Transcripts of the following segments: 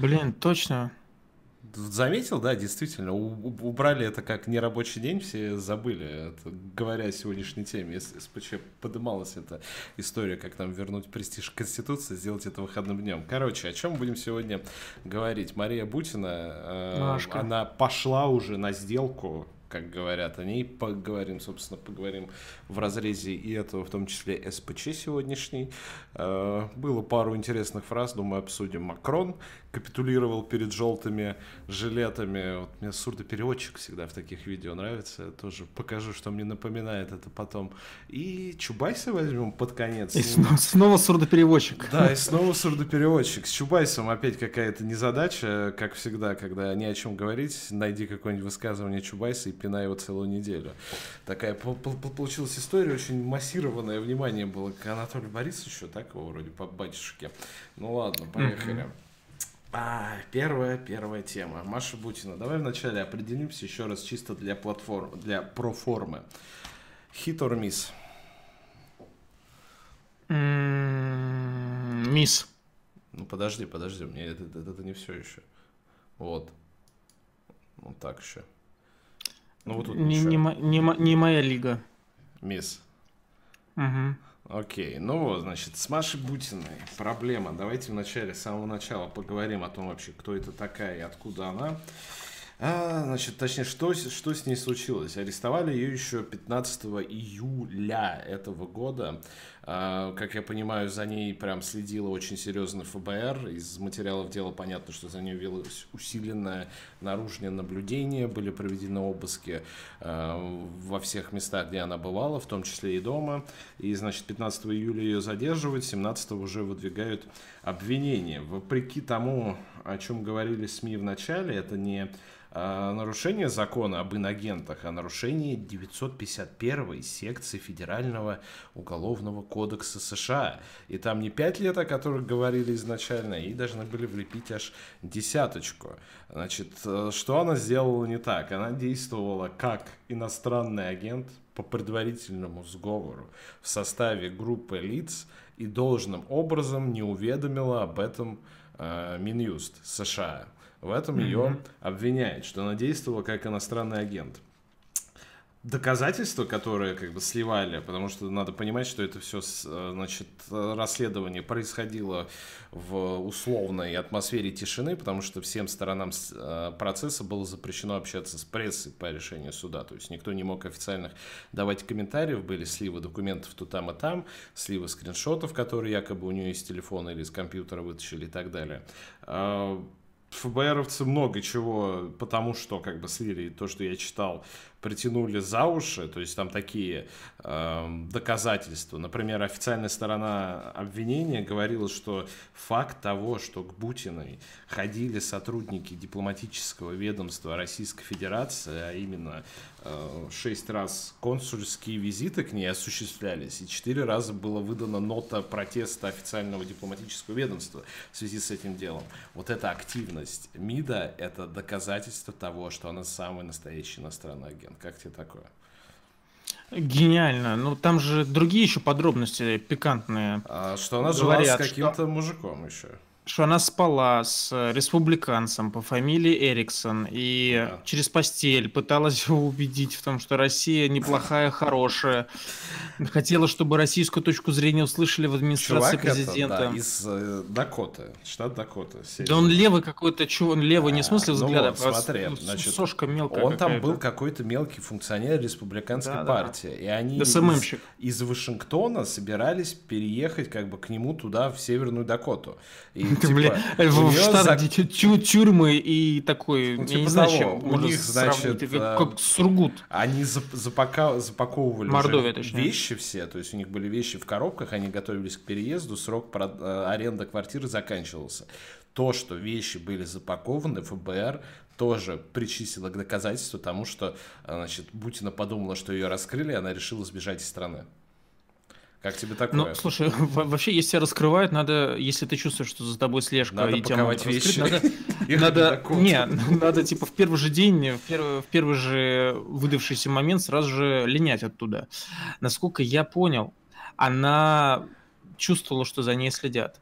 Блин, точно. Заметил, да, действительно, убрали это как нерабочий день, все забыли, это, говоря о сегодняшней теме, если СПЧ подымалась эта история, как нам вернуть престиж Конституции, сделать это выходным днем. Короче, о чем будем сегодня говорить? Мария Бутина, э, она пошла уже на сделку как говорят. О ней поговорим, собственно, поговорим в разрезе и этого, в том числе СПЧ сегодняшний. Э, было пару интересных фраз, думаю, обсудим. Макрон капитулировал перед желтыми жилетами. Вот мне сурдопереводчик всегда в таких видео нравится. Я тоже покажу, что мне напоминает это потом. И Чубайса возьмем под конец. И снова, снова сурдопереводчик. Да, и снова сурдопереводчик. С Чубайсом опять какая-то незадача, как всегда, когда не о чем говорить, найди какое-нибудь высказывание Чубайса и пинай его целую неделю. Такая получилась история, очень массированное внимание было к Анатолию Борисовичу, так его вроде по батюшке. Ну ладно, поехали. Mm-hmm. А, первая, первая тема. Маша Бутина. Давай вначале определимся еще раз чисто для платформ, для проформы. Хит or мисс? Мисс. Ну подожди, подожди, мне это, это, это не все еще. Вот. Ну так еще. Ну вот тут не, не, не, не моя лига. Мисс. Угу. Окей, ну вот, значит, с Машей Бутиной проблема. Давайте вначале, с самого начала поговорим о том вообще, кто это такая и откуда она. А, значит, точнее, что, что с ней случилось? Арестовали ее еще 15 июля этого года. А, как я понимаю, за ней прям следило очень серьезно ФБР. Из материалов дела понятно, что за ней велось усиленное наружное наблюдение, были проведены обыски а, во всех местах, где она бывала, в том числе и дома. И, значит, 15 июля ее задерживают, 17 уже выдвигают обвинения. Вопреки тому, о чем говорили СМИ в начале, это не нарушение закона об инагентах, а нарушение 951 секции Федерального уголовного кодекса США. И там не 5 лет, о которых говорили изначально, и должны были влепить аж десяточку. Значит, э, что она сделала не так? Она действовала как иностранный агент по предварительному сговору в составе группы лиц и должным образом не уведомила об этом э, Минюст США. В этом mm-hmm. ее обвиняют, что она действовала как иностранный агент. Доказательства, которые как бы сливали, потому что надо понимать, что это все, э, значит, расследование происходило в условной атмосфере тишины, потому что всем сторонам э, процесса было запрещено общаться с прессой по решению суда. То есть никто не мог официальных давать комментариев, были сливы документов то там и там, сливы скриншотов, которые якобы у нее из телефона или из компьютера вытащили и так далее а, ФБРовцы много чего, потому что, как бы, слили то, что я читал, притянули за уши, то есть там такие э, доказательства. Например, официальная сторона обвинения говорила, что факт того, что к Бутиной ходили сотрудники дипломатического ведомства Российской Федерации, а именно шесть раз консульские визиты к ней осуществлялись, и четыре раза была выдана нота протеста официального дипломатического ведомства в связи с этим делом. Вот эта активность МИДа – это доказательство того, что она самый настоящий иностранный агент. Как тебе такое? Гениально. Ну, там же другие еще подробности пикантные. А, что она жила с каким-то что... мужиком еще что она спала с э, республиканцем по фамилии Эриксон и да. через постель пыталась его убедить в том, что Россия неплохая, хорошая. Хотела, чтобы российскую точку зрения услышали в администрации Чувак президента. Это, да, из э, Дакоты, штат Дакота. Да он левый какой-то, чего он левый, а, не в смысле ну взгляда, ну вот, смотри, а значит, сошка мелкая Он там был какой-то мелкий функционер республиканской да, партии, да. и они из, из Вашингтона собирались переехать как бы к нему туда, в Северную Дакоту. И типа, в Штатах тюрьмы и такой, ну, типа я не знаю, чем у них, значит, как, э, как Сургут. Они запаковывали вещи все, то есть у них были вещи в коробках, они готовились к переезду, срок. Э, аренды квартиры заканчивался. То, что вещи были запакованы, ФБР тоже причислила к доказательству тому, что э, значит, Бутина подумала, что ее раскрыли, и она решила сбежать из страны. Как тебе такое? Ну, слушай, вообще, если тебя раскрывают, надо, если ты чувствуешь, что за тобой слежка, надо и тебя вещи. надо, надо, не, надо, типа, в первый же день, в первый, в первый же выдавшийся момент сразу же линять оттуда. Насколько я понял, она чувствовала, что за ней следят.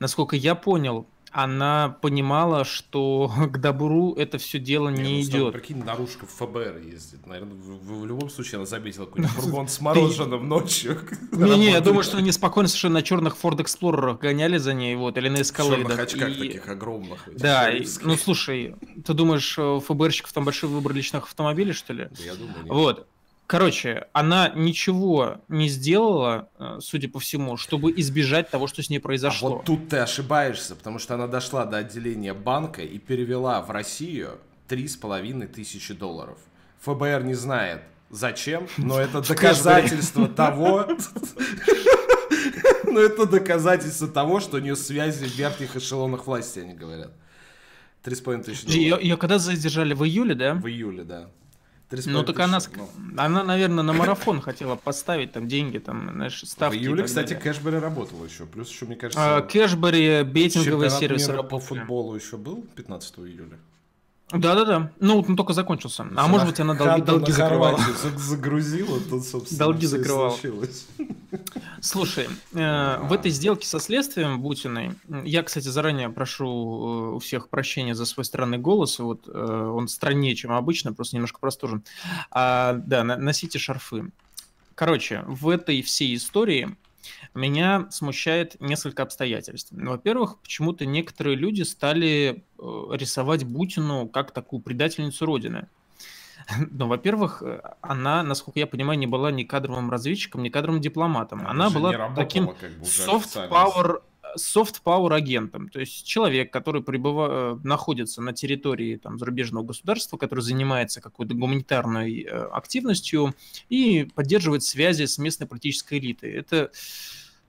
Насколько я понял, она понимала, что к добру это все дело не, не ну, идет. Прикинь, наружка в ФБР ездит. Наверное, в, в любом случае она заметила какой-нибудь фургон с мороженым ночью. Не-не, я думаю, что они спокойно совершенно на черных Ford Explorer гоняли за ней, вот, или на Escalade. В очках таких огромных. Да, ну слушай, ты думаешь, у ФБРщиков там большой выбор личных автомобилей, что ли? Я думаю, нет. Вот. Короче, она ничего не сделала, э, судя по всему, чтобы избежать того, что с ней произошло. А вот тут ты ошибаешься, потому что она дошла до отделения банка и перевела в Россию три с половиной тысячи долларов. ФБР не знает, зачем, но это доказательство того... Но это доказательство того, что у нее связи в верхних эшелонах власти, они говорят. Три с половиной тысячи долларов. Ее когда задержали в июле, да? В июле, да. Ну так она, ну. она, наверное, на марафон хотела поставить там деньги, там, знаешь, ставки. В июле, кстати, Кэшбери работал еще. Плюс еще, мне кажется... А, Кэшбери, беттинговый сервис. по футболу еще был 15 июля? Да-да-да. Ну, он только закончился. А может быть, она долги, долги закрывала. Загрузила, то, собственно, Долги закрывала. Слушай, э, в этой сделке со следствием Бутиной, я, кстати, заранее прошу э, у всех прощения за свой странный голос, вот э, он страннее, чем обычно, просто немножко простужен. А, да, носите шарфы. Короче, в этой всей истории меня смущает несколько обстоятельств. Во-первых, почему-то некоторые люди стали рисовать Бутину как такую предательницу Родины. Но, во-первых, она, насколько я понимаю, не была ни кадровым разведчиком, ни кадровым дипломатом. Она, она была работала, таким как бы soft power soft power агентом, то есть человек, который прибыва... Э, находится на территории там, зарубежного государства, который занимается какой-то гуманитарной э, активностью и поддерживает связи с местной политической элитой. Это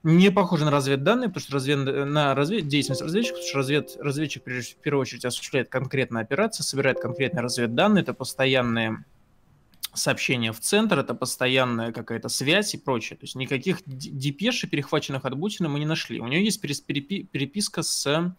не похоже на разведданные, потому что развед... на развед... деятельность разведчика, потому что развед... разведчик, в первую очередь, осуществляет конкретные операции, собирает конкретные разведданные, это постоянные сообщения в центр, это постоянная какая-то связь и прочее. То есть никаких депешей, перехваченных от Бутина, мы не нашли. У нее есть переписка с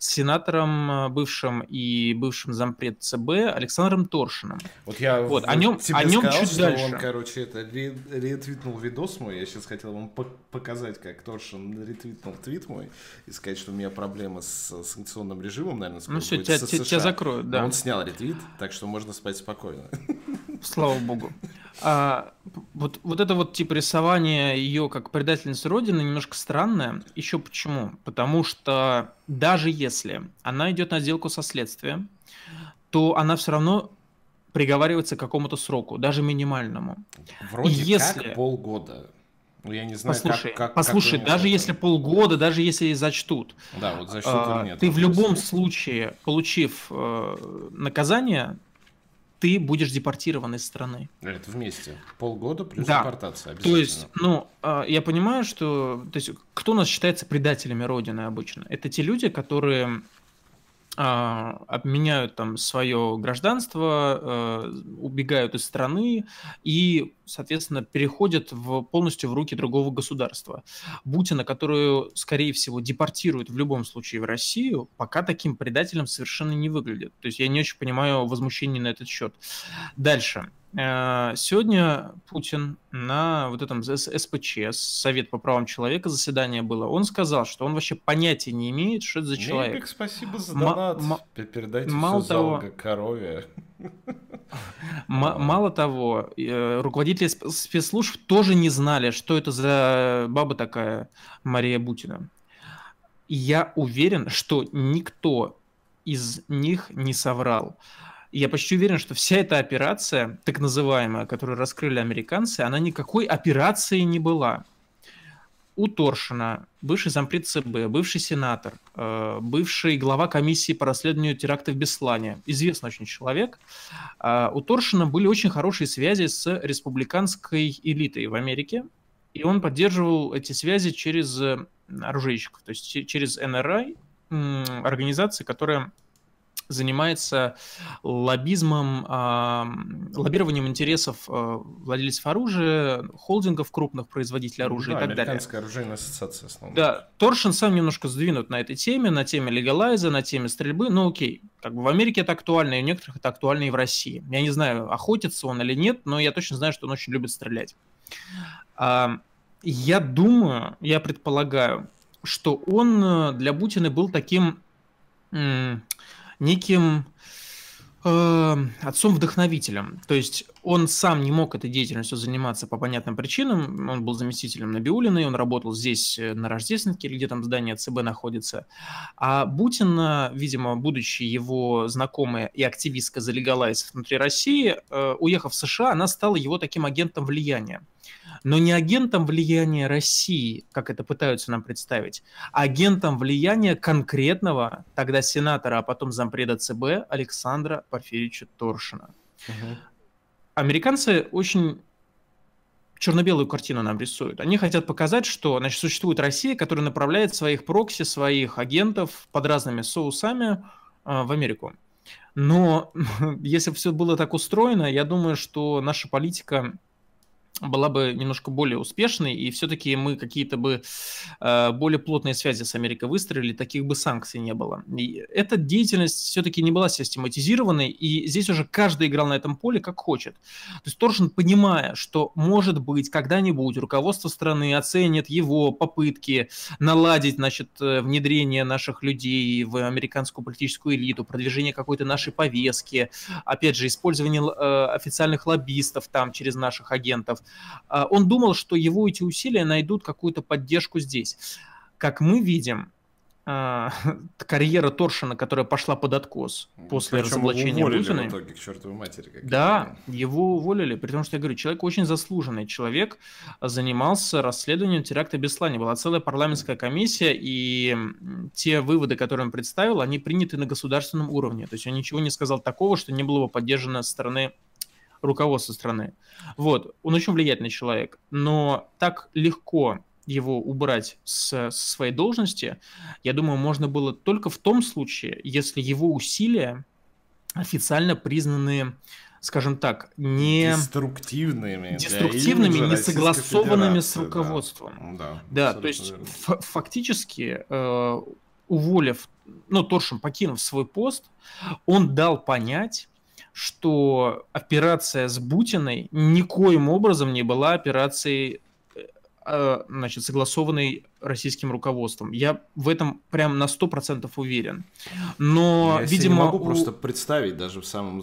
сенатором э, бывшим и бывшим зампред ЦБ Александром Торшиным. Вот я вот, о нем, тебе о нем сказал, чуть что дальше. он, короче, это ретвитнул видос мой. Я сейчас хотел вам показать, как Торшин ретвитнул твит мой и сказать, что у меня проблемы с санкционным режимом, наверное, Ну все, тебя, тебя закроют, да. Но он снял ретвит, так что можно спать спокойно. Слава богу. А, вот, вот это вот типа рисование ее как предательницы Родины немножко странное. Еще почему? Потому что даже если она идет на сделку со следствием, то она все равно приговаривается к какому-то сроку, даже минимальному. Вроде если... как полгода. Ну, я не знаю, послушай, как, как, послушай как даже если полгода, даже если и зачтут, да, вот зачтут а, нет, ты в любом случае, получив э, наказание, ты будешь депортирован из страны. Это вместе. Полгода плюс да. депортация. То есть, ну, а, я понимаю, что... То есть, кто у нас считается предателями Родины обычно? Это те люди, которые обменяют там свое гражданство, э, убегают из страны и, соответственно, переходят в, полностью в руки другого государства. Бутина, которую, скорее всего, депортируют в любом случае в Россию, пока таким предателем совершенно не выглядит. То есть я не очень понимаю возмущение на этот счет. Дальше. Э, сегодня Путин на вот этом СПЧ, Совет по правам человека, заседание было, он сказал, что он вообще понятия не имеет, что это за человек. Мепик, спасибо за донат. М- Передайте мало все того, корове. Мало того, э, руководители спецслужб тоже не знали, что это за баба такая Мария Бутина. Я уверен, что никто из них не соврал я почти уверен, что вся эта операция, так называемая, которую раскрыли американцы, она никакой операцией не была. У Торшина, бывший зампред ЦБ, бывший сенатор, э, бывший глава комиссии по расследованию терактов в Беслане, известный очень человек, э, у Торшина были очень хорошие связи с республиканской элитой в Америке, и он поддерживал эти связи через э, оружейщиков, то есть через НРА, организации, которая занимается лоббизмом, лоббированием интересов э, владельцев оружия, холдингов крупных производителей оружия да, и так далее. Американская оружейная ассоциация основная. Да, Торшин сам немножко сдвинут на этой теме, на теме легалайза, на теме стрельбы. Ну окей, как бы в Америке это актуально, и у некоторых это актуально и в России. Я не знаю, охотится он или нет, но я точно знаю, что он очень любит стрелять. Я думаю, я предполагаю, что он э, для Путина был таким неким э, отцом-вдохновителем. То есть он сам не мог этой деятельностью заниматься по понятным причинам. Он был заместителем Набиулиной, он работал здесь э, на Рождественке, где там здание ЦБ находится. А Бутин, видимо, будучи его знакомая и активистка за легалайз внутри России, э, уехав в США, она стала его таким агентом влияния но не агентом влияния России, как это пытаются нам представить, а агентом влияния конкретного тогда сенатора, а потом зампреда ЦБ Александра Порфирьевича Торшина. Угу. Американцы очень черно-белую картину нам рисуют. Они хотят показать, что значит, существует Россия, которая направляет своих прокси, своих агентов под разными соусами э, в Америку. Но если бы все было так устроено, я думаю, что наша политика была бы немножко более успешной, и все-таки мы какие-то бы э, более плотные связи с Америкой выстроили, таких бы санкций не было. И эта деятельность все-таки не была систематизированной, и здесь уже каждый играл на этом поле как хочет. То есть Торшин, понимая, что, может быть, когда-нибудь руководство страны оценит его попытки наладить, значит, э, внедрение наших людей в американскую политическую элиту, продвижение какой-то нашей повестки, опять же, использование э, официальных лоббистов там через наших агентов, он думал, что его эти усилия найдут какую-то поддержку здесь. Как мы видим, а, карьера Торшина, которая пошла под откос после Причем разоблачения в итоге к чертовой матери. Да, его уволили, при том, что я говорю, человек очень заслуженный. Человек занимался расследованием теракта Беслане. Была целая парламентская комиссия, и те выводы, которые он представил, они приняты на государственном уровне. То есть он ничего не сказал такого, что не было бы поддержано со стороны руководства страны. Вот, он очень влиятельный человек, но так легко его убрать с, с своей должности, я думаю, можно было только в том случае, если его усилия официально признаны скажем так, не деструктивными, деструктивными, не согласованными с руководством. Да, да, да то есть фактически э, уволив, ну Торшин покинув свой пост, он дал понять, что операция с Бутиной никоим образом не была операцией э, значит, согласованной российским руководством. Я в этом прям на 100% уверен. Но, Я видимо... не могу у... просто представить даже в самом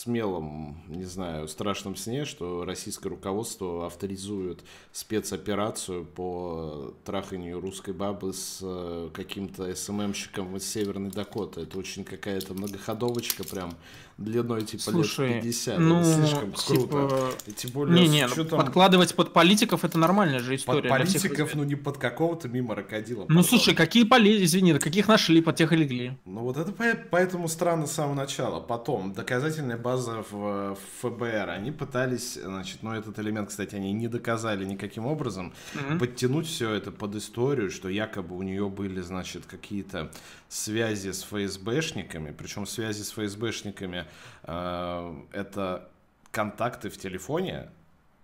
смелом, не знаю, страшном сне, что российское руководство авторизует спецоперацию по траханию русской бабы с э, каким-то СММщиком из Северной Дакоты. Это очень какая-то многоходовочка прям длиной типа Слушай, лет 50. Ну, это слишком типа... круто. И тем более, не, не, ну, подкладывать под политиков это нормальная же история. Под политиков, ну не под какого-то мимо рокодила. Ну слушай, какие поли, извини, каких нашли, под тех и легли. Ну вот это поэтому странно с самого начала. Потом, доказательная база в ФБР, они пытались, значит, ну этот элемент, кстати, они не доказали никаким образом, mm-hmm. подтянуть все это под историю, что якобы у нее были, значит, какие-то связи с ФСБшниками, причем связи с ФСБшниками э, это контакты в телефоне,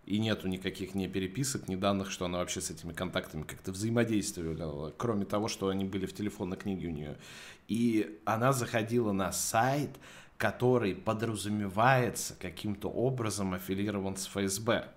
и нету никаких ни переписок, ни данных, что она вообще с этими контактами как-то взаимодействовала, кроме того, что они были в телефонной книге у нее. И она заходила на сайт, который подразумевается каким-то образом аффилирован с ФСБ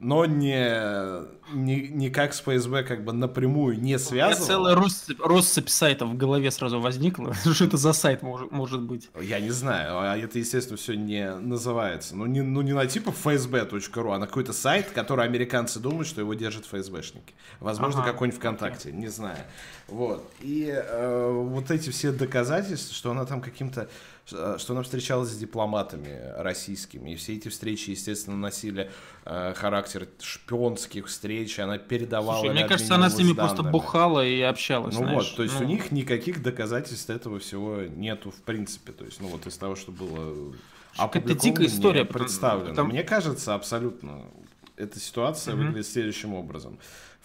но не, не, не как с ФСБ как бы напрямую не связано. У меня целая россыпь, россыпь сайтов в голове сразу возникла. Что это за сайт может, может быть? Я не знаю, а это, естественно, все не называется. Ну, не, ну, не на типа fsb.ru, а на какой-то сайт, который американцы думают, что его держат ФСБшники. Возможно, ага. какой-нибудь ВКонтакте, не знаю. Вот. И э, вот эти все доказательства, что она там каким-то что она встречалась с дипломатами российскими. И все эти встречи, естественно, носили э, характер шпионских встреч. Она передавала... Слушай, мне кажется, она с ними данными. просто бухала и общалась. Ну знаешь. вот, то есть ну... у них никаких доказательств этого всего нету в принципе. То есть, ну вот из того, что было это дикая история представлена. Там... Мне кажется, абсолютно эта ситуация mm-hmm. выглядит следующим образом.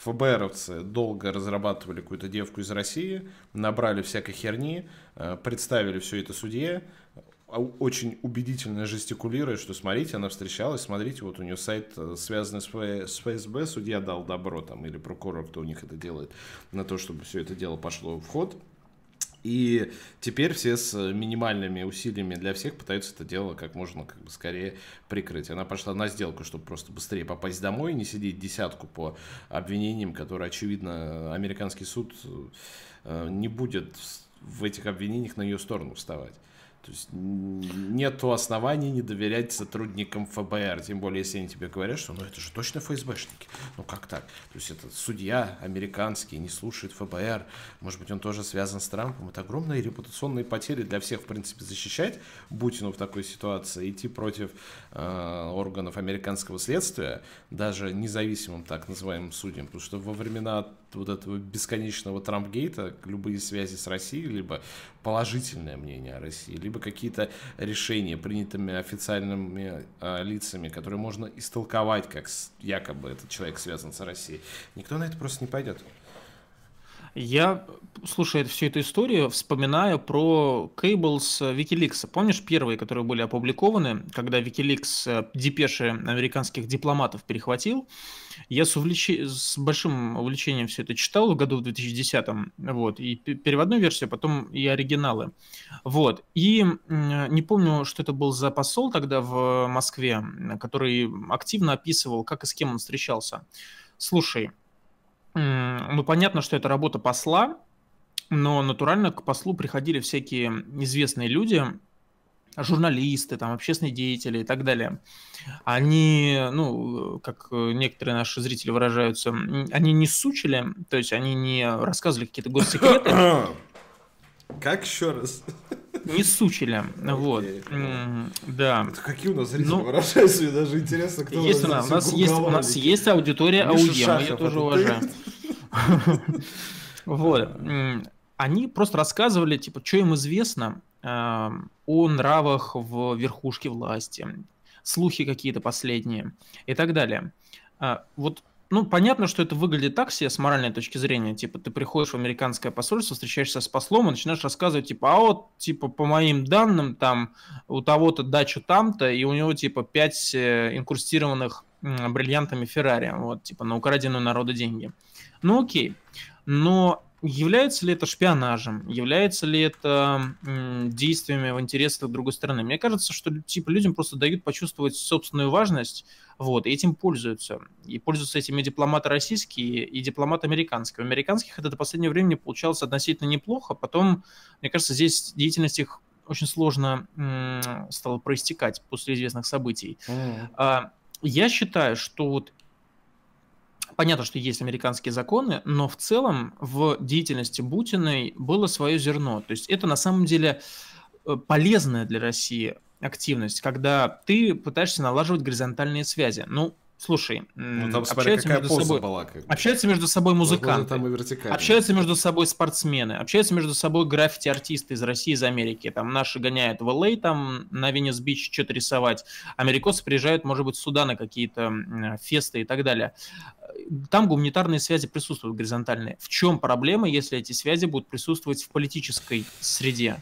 ФБРовцы долго разрабатывали какую-то девку из России, набрали всякой херни, э, представили все это судье, а, очень убедительно жестикулируя, что смотрите, она встречалась, смотрите, вот у нее сайт э, связанный с ФСБ, судья дал добро там, или прокурор, кто у них это делает, на то, чтобы все это дело пошло в ход. И теперь все с минимальными усилиями для всех пытаются это дело как можно как бы скорее прикрыть. Она пошла на сделку, чтобы просто быстрее попасть домой, не сидеть десятку по обвинениям, которые, очевидно, американский суд э, не будет в этих обвинениях на ее сторону вставать. То есть нет оснований не доверять сотрудникам ФБР, тем более, если они тебе говорят, что ну это же точно ФСБшники. Ну как так? То есть это судья американский, не слушает ФБР, может быть он тоже связан с Трампом. Это огромные репутационные потери для всех, в принципе, защищать Путину в такой ситуации, идти против э, органов американского следствия, даже независимым так называемым судьям, потому что во времена вот этого бесконечного Трампгейта любые связи с Россией, либо положительное мнение о России, либо какие-то решения, принятыми официальными э, лицами, которые можно истолковать, как якобы этот человек связан с Россией. Никто на это просто не пойдет. Я, слушая всю эту историю, вспоминаю про кейблс Wikileaks. Помнишь первые, которые были опубликованы, когда Wikileaks э, депеши американских дипломатов перехватил? Я с, увлеч... с большим увлечением все это читал в году в 2010, вот, и переводную версию, а потом и оригиналы. Вот, и не помню, что это был за посол тогда в Москве, который активно описывал, как и с кем он встречался. Слушай, ну, понятно, что это работа посла, но натурально к послу приходили всякие известные люди, журналисты, там, общественные деятели и так далее. Они, ну, как некоторые наши зрители выражаются, они не сучили, то есть они не рассказывали какие-то госсекреты. Как еще раз? Не сучили, вот, да. Какие у нас зрители ну, выражаются, даже интересно, кто есть у нас, у нас есть, у нас есть аудитория АУЕ, я тоже уважаю. Вот, они просто рассказывали, типа, что им известно о нравах в верхушке власти, слухи какие-то последние и так далее. А, вот ну, понятно, что это выглядит так себе с моральной точки зрения. Типа, ты приходишь в американское посольство, встречаешься с послом и начинаешь рассказывать, типа, а вот, типа, по моим данным, там, у того-то дача там-то, и у него, типа, пять э, инкрустированных бриллиантами Феррари, вот, типа, на украденную народу деньги. Ну, окей. Но является ли это шпионажем? Является ли это действиями в интересах другой стороны? Мне кажется, что типа людям просто дают почувствовать собственную важность, вот, и этим пользуются. И пользуются этими дипломаты российские и дипломаты американские. У американских это до последнего времени получалось относительно неплохо. Потом, мне кажется, здесь деятельность их очень сложно м, стала проистекать после известных событий. Mm. А, я считаю, что вот Понятно, что есть американские законы, но в целом в деятельности Бутиной было свое зерно. То есть это на самом деле э, полезная для России активность, когда ты пытаешься налаживать горизонтальные связи. Ну, Слушай, ну, там, общаются, между собой, была, как... общаются между собой музыканты, там и общаются между собой спортсмены, общаются между собой граффити-артисты из России, из Америки. Там наши гоняют в ЛА, там на Венес-Бич что-то рисовать. Америкосы приезжают, может быть, сюда на какие-то фесты и так далее. Там гуманитарные связи присутствуют горизонтальные. В чем проблема, если эти связи будут присутствовать в политической среде?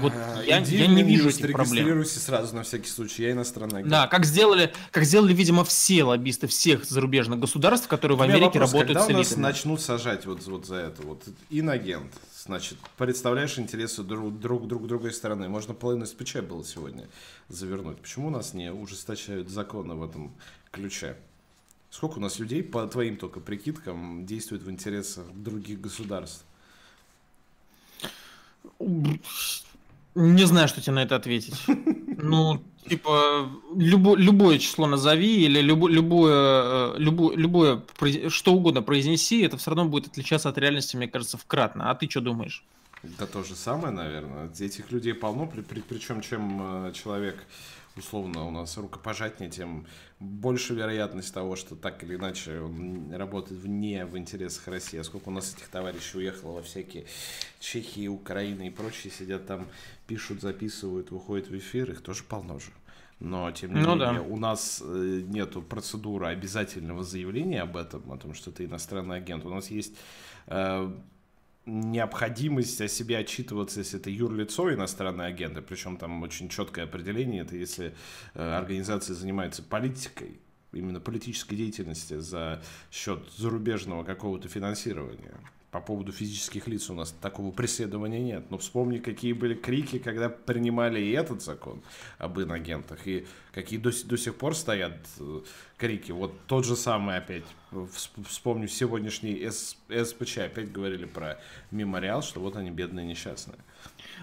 Вот я, я не вижу этих проблем. Сразу на всякий случай, я иностранный. Да, как сделали, как сделали, видимо, все лоббисты всех зарубежных государств, которые в Америке вопрос, работают когда с элитами. нас начнут сажать вот, вот за это? Вот инагент, значит, представляешь интересы друг, друг, друг другой стороны. Можно половину СПЧ было сегодня завернуть. Почему у нас не ужесточают законы в этом ключе? Сколько у нас людей, по твоим только прикидкам, действует в интересах других государств? Не знаю, что тебе на это ответить. Ну, типа, любо, любое число назови или любо, любое, любое, любое, что угодно произнеси, это все равно будет отличаться от реальности, мне кажется, вкратно. А ты что думаешь? Да то же самое, наверное. Этих людей полно, при, при, причем чем э, человек условно у нас рукопожатнее, тем больше вероятность того, что так или иначе он работает вне в интересах России. А сколько у нас этих товарищей уехало во всякие Чехии, Украины и прочие, сидят там, пишут, записывают, выходят в эфир, их тоже полно же. Но, тем не ну, менее, да. у нас э, нету процедуры обязательного заявления об этом, о том, что ты иностранный агент. У нас есть э, необходимость о себе отчитываться, если это юрлицо иностранные агенты, причем там очень четкое определение, это если э, организация занимается политикой, именно политической деятельности за счет зарубежного какого-то финансирования. По поводу физических лиц у нас такого преследования нет. Но вспомни, какие были крики, когда принимали и этот закон об инагентах, и какие до, до сих пор стоят, э, крики. Вот тот же самый опять, вспомню сегодняшний СПЧ, опять говорили про мемориал, что вот они бедные несчастные.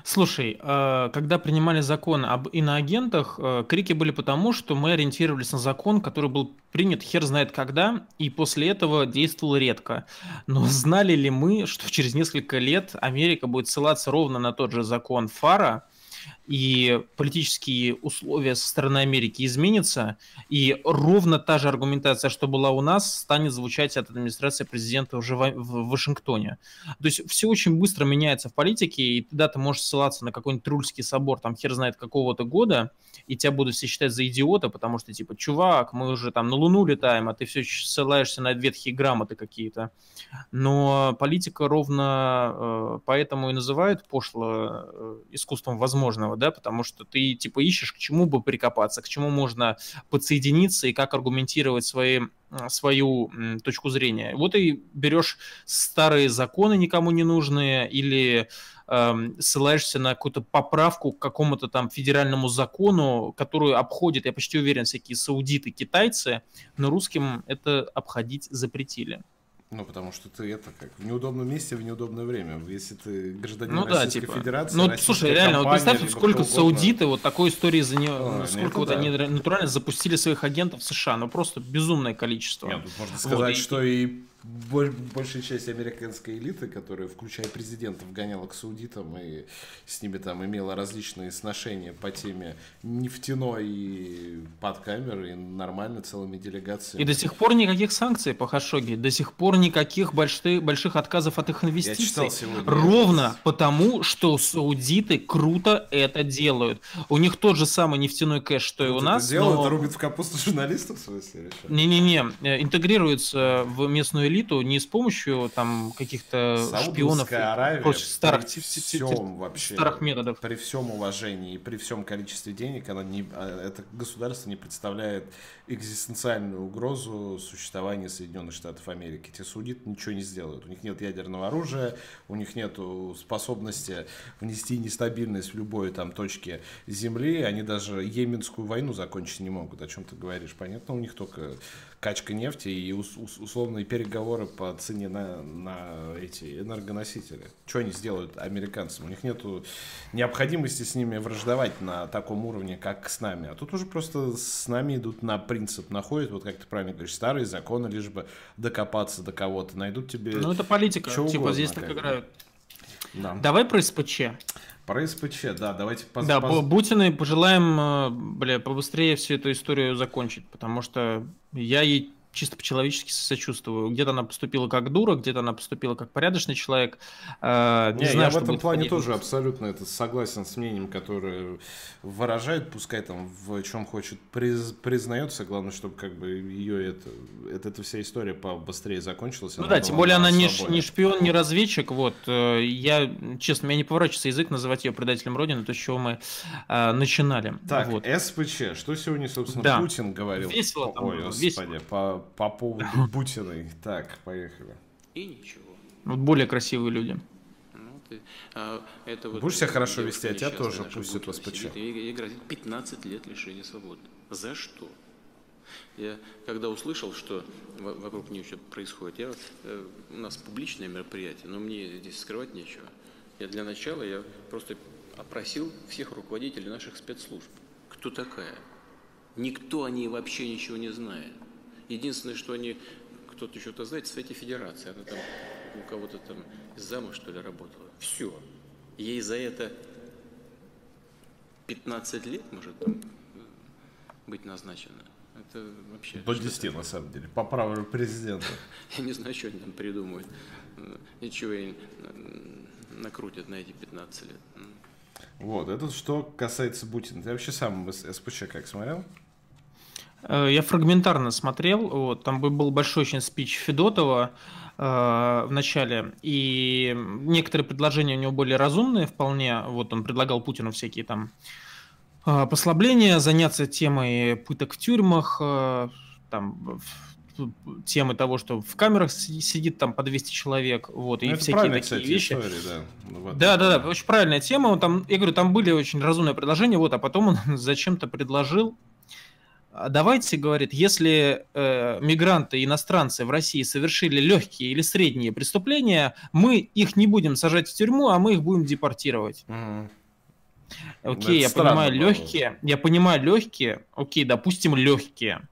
Слушай, э, когда принимали закон об иноагентах, э, крики были потому, что мы ориентировались на закон, который был принят хер знает когда, и после этого действовал редко. Но знали ли мы, что через несколько лет Америка будет ссылаться ровно на тот же закон Фара, и политические условия со стороны Америки изменятся, и ровно та же аргументация, что была у нас, станет звучать от администрации президента уже в, Вашингтоне. То есть все очень быстро меняется в политике, и тогда ты можешь ссылаться на какой-нибудь Трульский собор, там хер знает какого-то года, и тебя будут все считать за идиота, потому что, типа, чувак, мы уже там на Луну летаем, а ты все ссылаешься на ветхие грамоты какие-то. Но политика ровно э, поэтому и называют пошло э, искусством возможного, да, потому что ты, типа, ищешь, к чему бы прикопаться, к чему можно подсоединиться и как аргументировать свои свою точку зрения. Вот и берешь старые законы никому не нужные или э, ссылаешься на какую-то поправку к какому-то там федеральному закону, которую обходят, я почти уверен, всякие саудиты, китайцы, но русским это обходить запретили. Ну, потому что ты это как в неудобном месте в неудобное время. Если ты гражданин ну, Российской да, типа. Федерации, Ну, слушай, реально, вот представь, сколько саудиты вот такой истории за нее, Ой, сколько вот да. они натурально запустили своих агентов в США. Ну, просто безумное количество. Нет, тут можно сказать, вот, что и большая часть американской элиты, которая, включая президентов, гоняла к саудитам и с ними там имела различные сношения по теме нефтяной и под камеры, и нормально целыми делегациями. И до сих пор никаких санкций по Хашоге, до сих пор никаких больших, больших отказов от их инвестиций. Я читал сегодня. Ровно потому, что саудиты круто это делают. У них тот же самый нефтяной кэш, что вот и у нас. Делают, но... рубят в капусту журналистов, в смысле? Не-не-не, э, интегрируется в местную элиту элиту не с помощью там каких-то шпионов Аравия, прочих старых, при всем вообще, старых методов. При всем уважении и при всем количестве денег, она не, а, это государство не представляет экзистенциальную угрозу существования Соединенных Штатов Америки. Те судиты ничего не сделают. У них нет ядерного оружия, у них нет способности внести нестабильность в любой там точке Земли. Они даже Йеменскую войну закончить не могут. О чем ты говоришь? Понятно, у них только качка нефти и условные переговоры по цене на, на эти энергоносители. Что они сделают американцам? У них нет необходимости с ними враждовать на таком уровне, как с нами. А тут уже просто с нами идут на принцип, находят, вот как ты правильно говоришь, старые законы, лишь бы докопаться до кого-то, найдут тебе... Ну это политика, типа угодно, здесь так играют. Да. Давай про СПЧ. Про СПЧ, да, давайте поз... Да, поз... Бутиной пожелаем, э, бля, побыстрее всю эту историю закончить, потому что я ей чисто по-человечески сочувствую. Где-то она поступила как дура, где-то она поступила как порядочный человек. Э, не, не знаю, я в этом плане тоже абсолютно это согласен с мнением, которое выражает, пускай там в чем хочет приз, признается, главное, чтобы как бы ее это, это эта вся история побыстрее закончилась. Ну да, тем более она не, не шпион, не разведчик, вот. Э, я, честно, меня не поворачивается язык называть ее предателем Родины, то, с чего мы э, начинали. Так, вот. СПЧ, что сегодня, собственно, да. Путин говорил? Весело там Ой, было, господи, весело. по по поводу Бутиной. Так, поехали. И ничего. Вот более красивые люди. Ну, ты, а, это вот Будешь себя хорошо вести, а тебя тоже пустят в СПЧ. Ей грозит 15 лет лишения свободы. За что? Я когда услышал, что вокруг нее что-то происходит, я, э, у нас публичное мероприятие, но мне здесь скрывать нечего. Я для начала я просто опросил всех руководителей наших спецслужб. Кто такая? Никто о ней вообще ничего не знает. Единственное, что они, кто-то что-то знает, в Совете Федерации. Она там у кого-то там из зама, что ли, работала. Все. Ей за это 15 лет может там быть назначено. Это вообще... До 10, на самом деле, по праву президента. Я не знаю, что они там придумают. Ничего и накрутят на эти 15 лет. Вот, это что касается Бутина. Ты вообще сам СПЧ как смотрел? Э, я фрагментарно смотрел, вот, там был большой очень спич Федотова э, в начале, и некоторые предложения у него были разумные вполне, вот он предлагал Путину всякие там э, послабления, заняться темой пыток в тюрьмах, э, там, темы того, что в камерах сидит там по 200 человек, вот, и ну, всякие такие кстати, вещи. История, да. Ну, да, да, да, очень правильная тема. Там, я говорю, там были очень разумные предложения, вот, а потом он зачем-то предложил давайте, говорит, если э, мигранты, иностранцы в России совершили легкие или средние преступления, мы их не будем сажать в тюрьму, а мы их будем депортировать. Угу. Окей, Это я понимаю легкие, я понимаю легкие, окей, допустим легкие.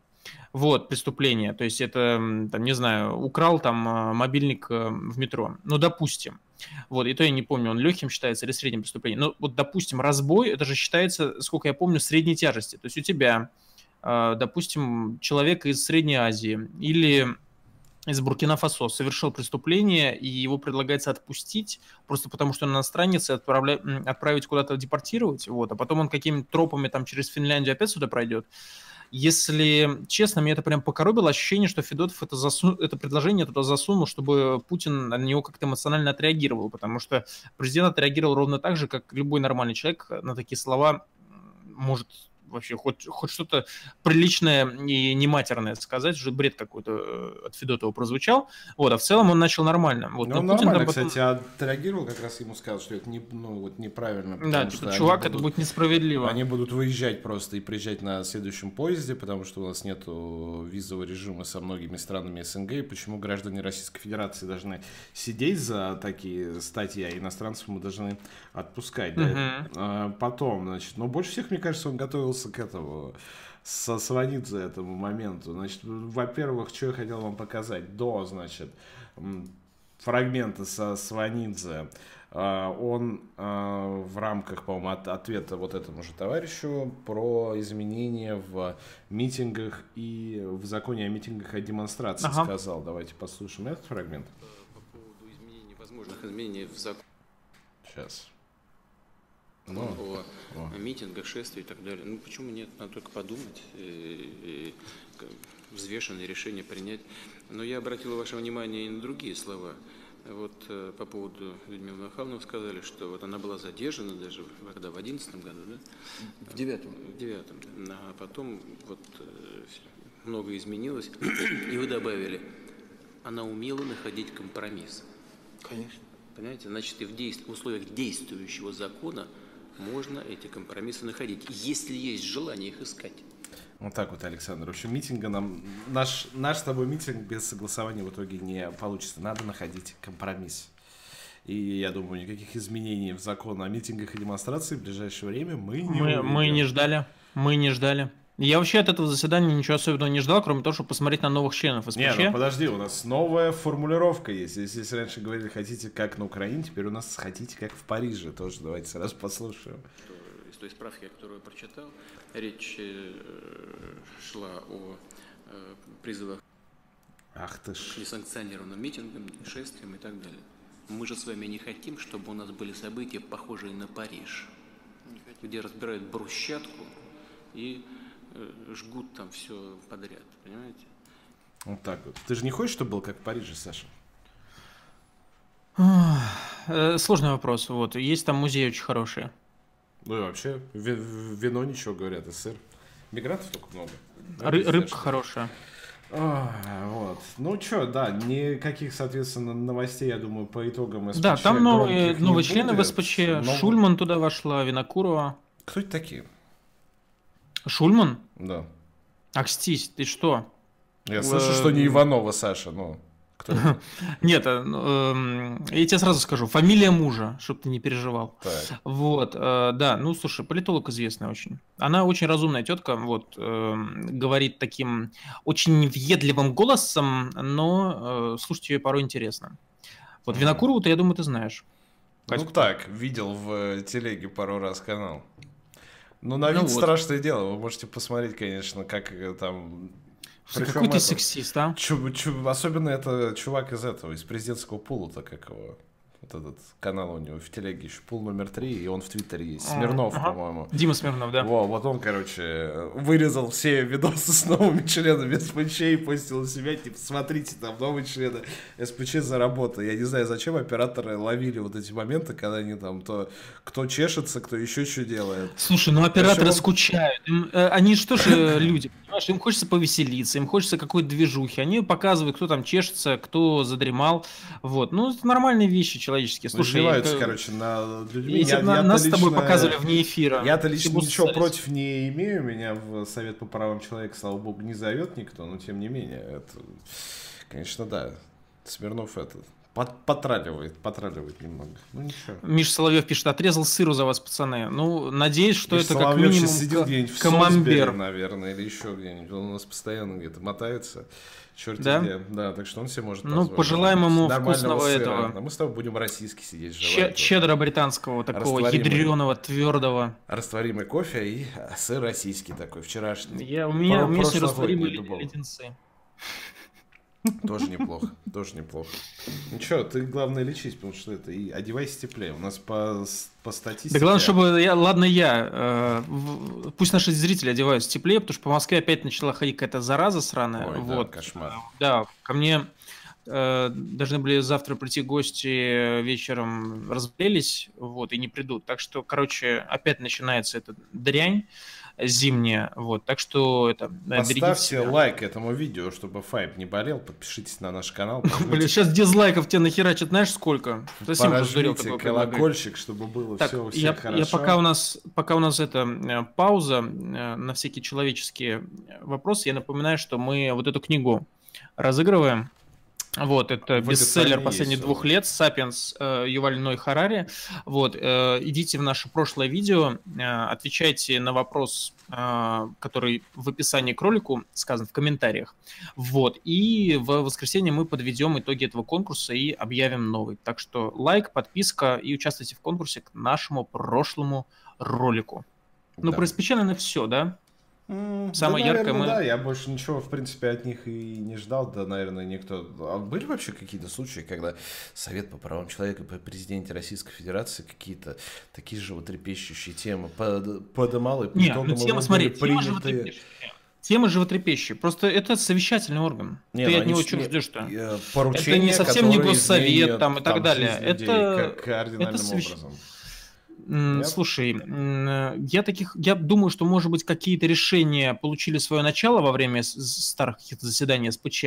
Вот, преступление. То есть это, там, не знаю, украл там а, мобильник э, в метро. Ну, допустим. Вот, и то я не помню, он легким считается или средним преступлением. Но вот, допустим, разбой, это же считается, сколько я помню, средней тяжести. То есть у тебя, а, допустим, человек из Средней Азии или из Буркина-Фасо совершил преступление, и его предлагается отпустить, просто потому что он иностранец, и отправля... отправить куда-то депортировать, вот, а потом он какими-то тропами там через Финляндию опять сюда пройдет. Если честно, мне это прям покоробило ощущение, что Федотов это, засу... это предложение туда засунул, чтобы Путин на него как-то эмоционально отреагировал, потому что президент отреагировал ровно так же, как любой нормальный человек на такие слова может вообще хоть, хоть что-то приличное и не матерное сказать, уже бред какой-то э, от Федотова прозвучал, вот, а в целом он начал нормально. Вот, ну, нормально, потом... кстати, отреагировал, как раз ему сказал, что это не, ну, вот неправильно. Да, что, что чувак, будут, это будет несправедливо. Они будут выезжать просто и приезжать на следующем поезде, потому что у нас нет визового режима со многими странами СНГ, и почему граждане Российской Федерации должны сидеть за такие статьи, а иностранцев мы должны отпускать. Да? Угу. А, потом, значит, но больше всех, мне кажется, он готовился готовился к этому, со Сванидзе этому моменту. Значит, во-первых, что я хотел вам показать. До, значит, фрагмента со Сванидзе. А, он а, в рамках, по-моему, от, ответа вот этому же товарищу про изменения в митингах и в законе о митингах и демонстрации ага. сказал. Давайте послушаем этот фрагмент. По поводу изменений, возможных изменений в законе. Сейчас ну, о, о митингах, шествиях и так далее. Ну почему нет? Надо только подумать, и, и, взвешенное решение принять. Но я обратил ваше внимание и на другие слова. Вот э, по поводу Людмилы Михайловны сказали, что вот она была задержана даже когда в одиннадцатом году, да? В девятом. В девятом. А потом вот э, много изменилось, и вы добавили, она умела находить компромисс. Конечно. Понимаете, значит, и в, действ... в условиях действующего закона можно эти компромиссы находить, если есть желание их искать. Вот так вот, Александр. В общем, митинга нам... Наш, наш с тобой митинг без согласования в итоге не получится. Надо находить компромисс. И я думаю, никаких изменений в закон о митингах и демонстрации в ближайшее время мы не мы, мы не ждали. Мы не ждали. Я вообще от этого заседания ничего особенного не ждал, кроме того, чтобы посмотреть на новых членов СПЧ. Не, ну подожди, у нас новая формулировка есть. Если, если раньше говорили, хотите как на Украине, теперь у нас хотите как в Париже. Тоже давайте сразу послушаем. Из той справки, которую я прочитал, речь э, шла о э, призывах Ах ты ж. к несанкционированным митингам, шествиям и так далее. Мы же с вами не хотим, чтобы у нас были события, похожие на Париж, где разбирают брусчатку и жгут там все подряд, понимаете? Вот так вот. Ты же не хочешь, чтобы был как в Париже, Саша? Э, сложный вопрос. Вот. Есть там музей очень хороший. Ну и вообще, вино ничего говорят, и сыр. Мигрантов только много. Ры- рыбка хорошая. А, вот. Ну что, да, никаких, соответственно, новостей, я думаю, по итогам СПЧ. Да, там новые, новые члены будет. в СПЧ. Но... Шульман туда вошла, Винокурова. Кто это такие? Шульман? Да. Акстись, ты что? Я слышу, что не Иванова Саша, но... Кто Нет, э, ну, эм, я тебе сразу скажу, фамилия мужа, чтобы ты не переживал. Так. Вот, э, да, ну слушай, политолог известная очень. Она очень разумная тетка, вот, говорит таким очень въедливым голосом, но э, слушать ее порой интересно. Вот Винокурову-то, я думаю, ты знаешь. Ну так, видел в телеге пару раз канал. Ну, на вид ну, вот. страшное дело. Вы можете посмотреть, конечно, как э, там... Какой ты сексист, а? Чу, чу, особенно это чувак из этого, из президентского пула-то, как его вот этот канал у него в телеге еще пул номер три, и он в Твиттере есть. Смирнов, ага. по-моему. Дима Смирнов, да. Во, вот он, короче, вырезал все видосы с новыми членами СПЧ и постил у себя, типа, смотрите, там новые члены СПЧ заработали. Я не знаю, зачем операторы ловили вот эти моменты, когда они там то кто чешется, кто еще что делает. Слушай, ну операторы Причем... скучают. Им, э, они что же люди, понимаешь, им хочется повеселиться, им хочется какой-то движухи. Они показывают, кто там чешется, кто задремал. Вот. Ну, это нормальные вещи. Человек человеческие. Слушай, Издеваются, короче, над людьми. Если Я- на- я-то нас с тобой лично- показывали вне эфира. Я-то лично ничего ссались. против не имею, меня в Совет по правам человека, слава богу, не зовет никто, но тем не менее, это, конечно, да, Смирнов это под- потраливает, потраливает немного. Ну ничего. Миш Соловьев пишет, отрезал сыру за вас, пацаны. Ну, надеюсь, что Миш это как Соловьев минимум сейчас сидел где-нибудь в камамбер. Солсбери, наверное, или еще где-нибудь. Он у нас постоянно где-то мотается. Черт Да? где. Да, так что он себе может Ну, позволить. пожелаем ему вкусного сыра. этого. А мы с тобой будем российский сидеть, тоже. чеддера британского, такого Растворимый. ядреного, твердого. Растворимый кофе и а, сыр российский такой, вчерашний. Я, у меня, у меня сегодня растворимые леденцы. Тоже неплохо, тоже неплохо. Ну что, ты главное лечись, потому что это и одевайся теплее. У нас по, по статистике... Да главное, чтобы я, ладно я, э, пусть наши зрители одеваются теплее, потому что по Москве опять начала ходить какая-то зараза сраная. Ой, да, вот. кошмар. Да, ко мне э, должны были завтра прийти гости вечером, разболелись, вот, и не придут. Так что, короче, опять начинается эта дрянь зимняя, вот, так что это, Поставьте лайк этому видео, чтобы Файп не болел. Подпишитесь на наш канал. Блин, сейчас дизлайков тебе нахерачат, знаешь, сколько? Совсем предлагает. колокольчик, чтобы было Так, все у я, всех я хорошо. пока у нас пока у нас это э, пауза э, на всякие человеческие вопросы, я напоминаю, что мы вот эту книгу разыгрываем. Вот, это В бестселлер последних есть двух лет, «Сапиенс» э, Юваль Ной Харари. Вот, э, идите в наше прошлое видео, э, отвечайте на вопрос, э, который в описании к ролику сказан в комментариях. Вот, и в воскресенье мы подведем итоги этого конкурса и объявим новый. Так что лайк, подписка и участвуйте в конкурсе к нашему прошлому ролику. Ну, Да. про наверное, все, да? Самое да, яркое наверное, мы- Да, я больше ничего, в принципе, от них и не ждал. Да, наверное, никто... А были вообще какие-то случаи, когда Совет по правам человека при президенте Российской Федерации какие-то такие животрепещущие темы под- подымал и по Не, итогам ну тема, смотри, тема приняты-. Тема животрепещущая. Просто это совещательный орган. Не, Ты ну от него чего ждешь-то? э, Это не совсем не госсовет там и так далее. Это- ка- кардинальным это совещ- образом. Нет? Слушай, э, я таких, я думаю, что, может быть, какие-то решения получили свое начало во время старых каких-то заседаний СПЧ.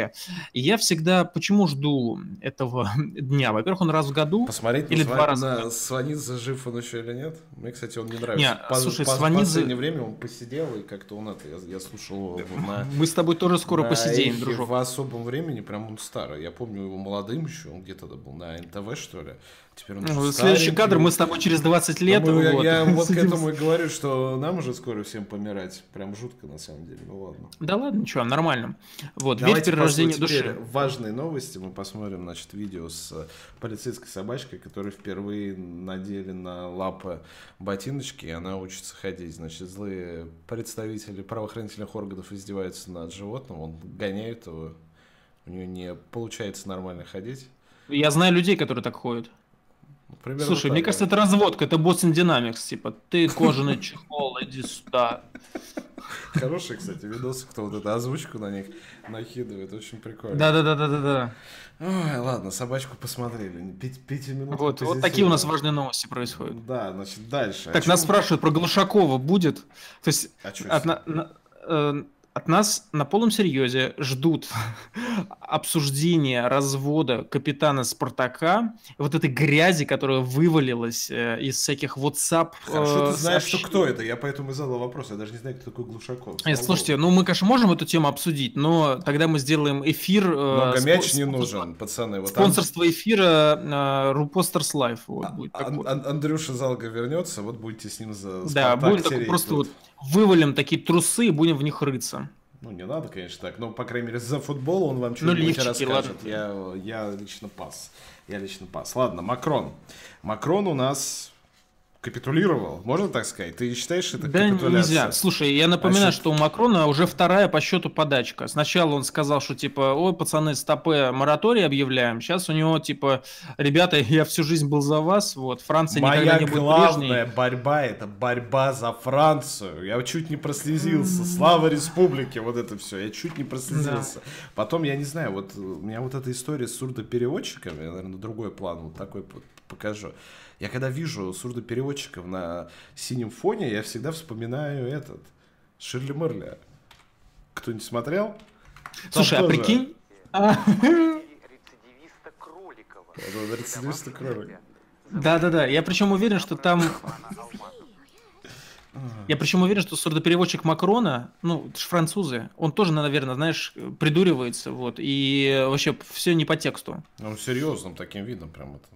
И я всегда, почему жду этого дня? Во-первых, он раз в году. Посмотреть, Или два раза. на Сванидзе жив он еще или нет. Мне, кстати, он не нравится. Не, По- слушай, по- Сванидзе- В последнее время он посидел, и как-то он это... Я, я слушал его на... Мы с тобой тоже скоро на посидеем, Эхе дружок. В особом времени прям он старый. Я помню его молодым еще, он где-то был на НТВ, что ли. Теперь он Ну, Следующий кадр, мы с тобой через 20 лет. Ну, я, вот, я вот к этому и говорю, что нам уже скоро всем помирать. Прям жутко, на самом деле. Ну ладно. Да ладно, ничего, нормально. Вот, верь Давайте перерождение просто теперь души. важные новости. Мы посмотрим, значит, видео с э, полицейской собачкой, которая впервые надели на лапы ботиночки, и она учится ходить. Значит, злые представители правоохранительных органов издеваются над животным, он гоняет его, у нее не получается нормально ходить. Я знаю людей, которые так ходят. Примерно Слушай, так, мне да. кажется, это разводка, это Boston Dynamics, типа, ты кожаный чехол, иди сюда. Хорошие, кстати, видосы, кто вот эту озвучку на них накидывает, очень прикольно. Да-да-да-да-да. Ой, ладно, собачку посмотрели. Пяти, пяти минут. Вот, вот такие у нас важные новости происходят. Да, значит, дальше. Так, нас чем- спрашивают, про Глушакова будет? То есть, А чё от, э, нас на полном серьезе ждут обсуждения развода капитана Спартака, вот этой грязи, которая вывалилась э, из всяких WhatsApp Хорошо, э, ты знаешь, что сообщений. кто это. Я поэтому и задал вопрос. Я даже не знаю, кто такой Глушаков. Слава слушайте, ну мы, конечно, можем эту тему обсудить, но тогда мы сделаем эфир... э, Много мяч спо- не нужен, пацаны. Вот Спонсорство эфира э, Ruposters Live. Вот, будет Ан- Андрюша Залга вернется, вот будете с ним за Да, будем такой просто вот вывалим такие трусы и будем в них рыться. Ну, не надо, конечно, так. Но, по крайней мере, за футбол он вам Ну, что-нибудь лифчики, расскажет. ладно. Я, я лично пас. Я лично пас. Ладно, Макрон. Макрон у нас капитулировал, можно так сказать? Ты считаешь это Да нельзя. Слушай, я напоминаю, Значит- что у Макрона уже вторая по счету подачка. Сначала он сказал, что типа, ой, пацаны, стопе мораторий объявляем. Сейчас у него типа, ребята, я всю жизнь был за вас, вот, Франция Моя никогда не будет главная прежней. борьба это борьба за Францию. Я чуть не прослезился. Слава республике, вот это все. Я чуть не прослезился. Потом, я не знаю, вот у меня вот эта история с сурдопереводчиками, я, наверное, другой план вот такой покажу. Я когда вижу сурдопереводчиков на синем фоне, я всегда вспоминаю этот Ширли Мерля. Кто не смотрел? Там Слушай, а прикинь, а, рецидивиста Кроликова. Да-да-да, я причем уверен, что там я причем уверен, что сурдопереводчик Макрона, ну, это же французы, он тоже, наверное, знаешь, придуривается, вот, и вообще все не по тексту. Он серьезным таким видом прям это.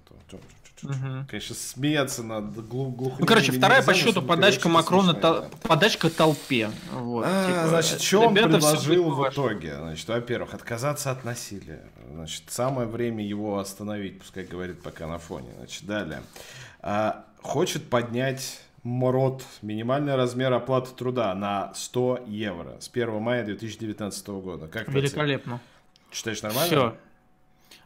Угу. Конечно, смеяться над глухо. Ну, короче, вторая по счету подачка Макрона, тол... подачка толпе. Вот, а, типа, значит, что он предложил в итоге? Значит, во-первых, отказаться от насилия. Значит, самое время его остановить, пускай говорит пока на фоне. Значит, далее. А, хочет поднять МРОД, минимальный размер оплаты труда на 100 евро с 1 мая 2019 года. Как Великолепно. Считаешь нормально? Все.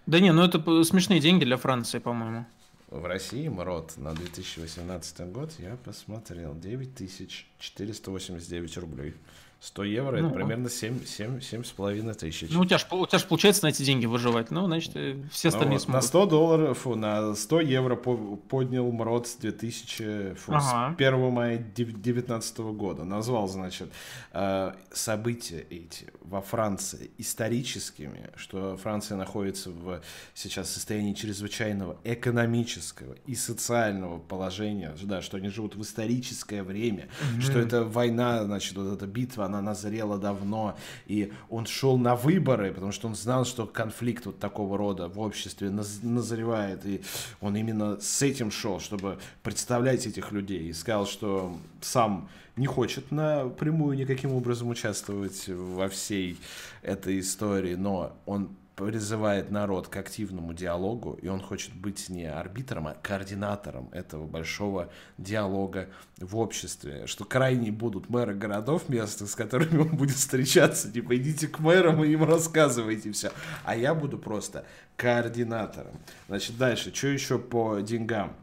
Да не, ну это смешные деньги для Франции, по-моему. В России МРОД на 2018 год я посмотрел 9489 рублей. 100 евро ну, это примерно 7, 7, 7 с половиной тысяч. Ну, у тебя же у тебя ж получается на эти деньги выживать. Ну, значит, э, все остальные ну, вот, смогут. На 100 долларов, фу, на 100 евро по, поднял МРОД с 2000, фу, ага. с 1 мая 2019 года. Назвал, значит, э, события эти во Франции историческими, что Франция находится в сейчас состоянии чрезвычайного экономического и социального положения, да, что они живут в историческое время, mm-hmm. что это война, значит, вот эта битва она назрела давно, и он шел на выборы, потому что он знал, что конфликт вот такого рода в обществе назревает, и он именно с этим шел, чтобы представлять этих людей, и сказал, что сам не хочет напрямую никаким образом участвовать во всей этой истории, но он призывает народ к активному диалогу, и он хочет быть не арбитром, а координатором этого большого диалога в обществе, что крайне будут мэры городов местных, с которыми он будет встречаться, типа идите к мэрам и им рассказывайте все, а я буду просто координатором. Значит, дальше, что еще по деньгам?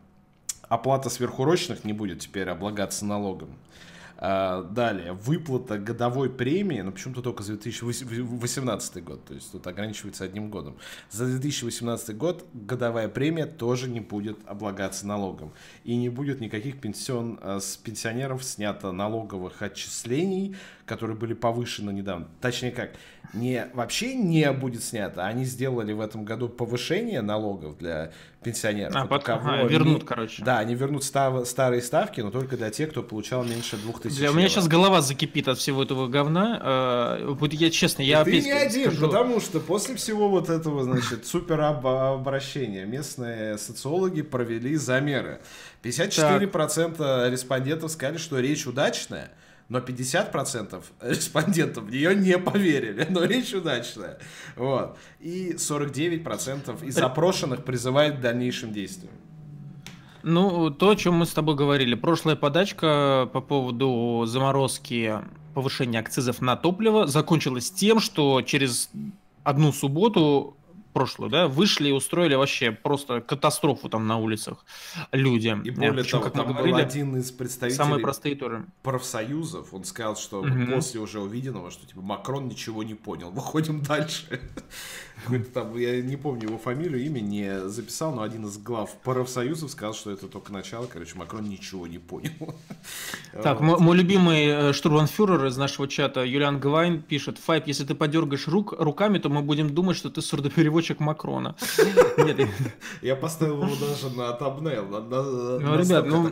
Оплата сверхурочных не будет теперь облагаться налогом. А, далее, выплата годовой премии, но почему-то только за 2018 год, то есть тут ограничивается одним годом. За 2018 год годовая премия тоже не будет облагаться налогом. И не будет никаких пенсион, а, с пенсионеров снято налоговых отчислений, которые были повышены недавно. Точнее как, не, вообще не будет снято. Они сделали в этом году повышение налогов для пенсионеров. А, под, ага, вернут, короче. Да, они вернут став, старые ставки, но только для тех, кто получал меньше 2000 для, У меня сейчас голова закипит от всего этого говна. А, вот я честно, я И. Ты не один, скажу... потому что после всего вот этого, значит, супер обращения местные социологи провели замеры. 54% так. респондентов сказали, что речь удачная, но 50% респондентов в нее не поверили, но речь удачная. Вот. И 49% из запрошенных призывают к дальнейшим действиям. Ну, то, о чем мы с тобой говорили. Прошлая подачка по поводу заморозки повышения акцизов на топливо закончилась тем, что через одну субботу прошлую, да, вышли и устроили вообще просто катастрофу там на улицах люди. И более Причем, того, как там говорили, был один из представителей самые простые тоже. профсоюзов, он сказал, что угу. после уже увиденного, что типа Макрон ничего не понял, выходим дальше. Какой-то там, я не помню его фамилию, имя не записал, но один из глав профсоюзов сказал, что это только начало, короче, Макрон ничего не понял. Так, вот. мой, любимый э, штурманфюрер из нашего чата Юлиан Гвайн пишет, Файп, если ты подергаешь рук, руками, то мы будем думать, что ты сурдопереводчик Макрона. Я поставил его даже на табнейл. Ну, ребят, ну,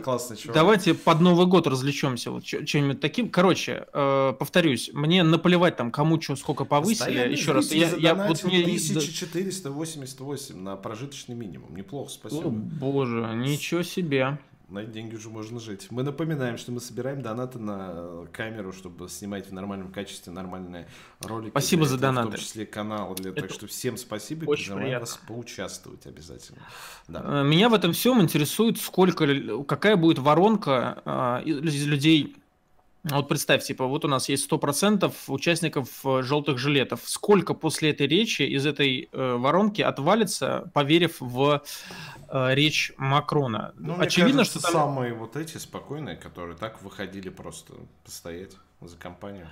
давайте под Новый год развлечемся вот чем-нибудь таким. Короче, э, повторюсь, мне наплевать там, кому что, сколько повысили. Еще раз, я вот мне 1488 на прожиточный минимум. Неплохо, спасибо. О, боже, ничего себе. На эти деньги уже можно жить. Мы напоминаем, что мы собираем донаты на камеру, чтобы снимать в нормальном качестве нормальные ролики. Спасибо за донаты. В том числе канал. Для... Так что всем спасибо. Очень призываем приятно. вас поучаствовать обязательно. Да. Э, меня в этом всем интересует, сколько, какая будет воронка а, из людей вот представь, типа, вот у нас есть 100% участников э, желтых жилетов. Сколько после этой речи из этой э, воронки отвалится, поверив в э, речь Макрона? Ну, Очевидно, кажется, что там... самые вот эти спокойные, которые так выходили просто постоять за компанию.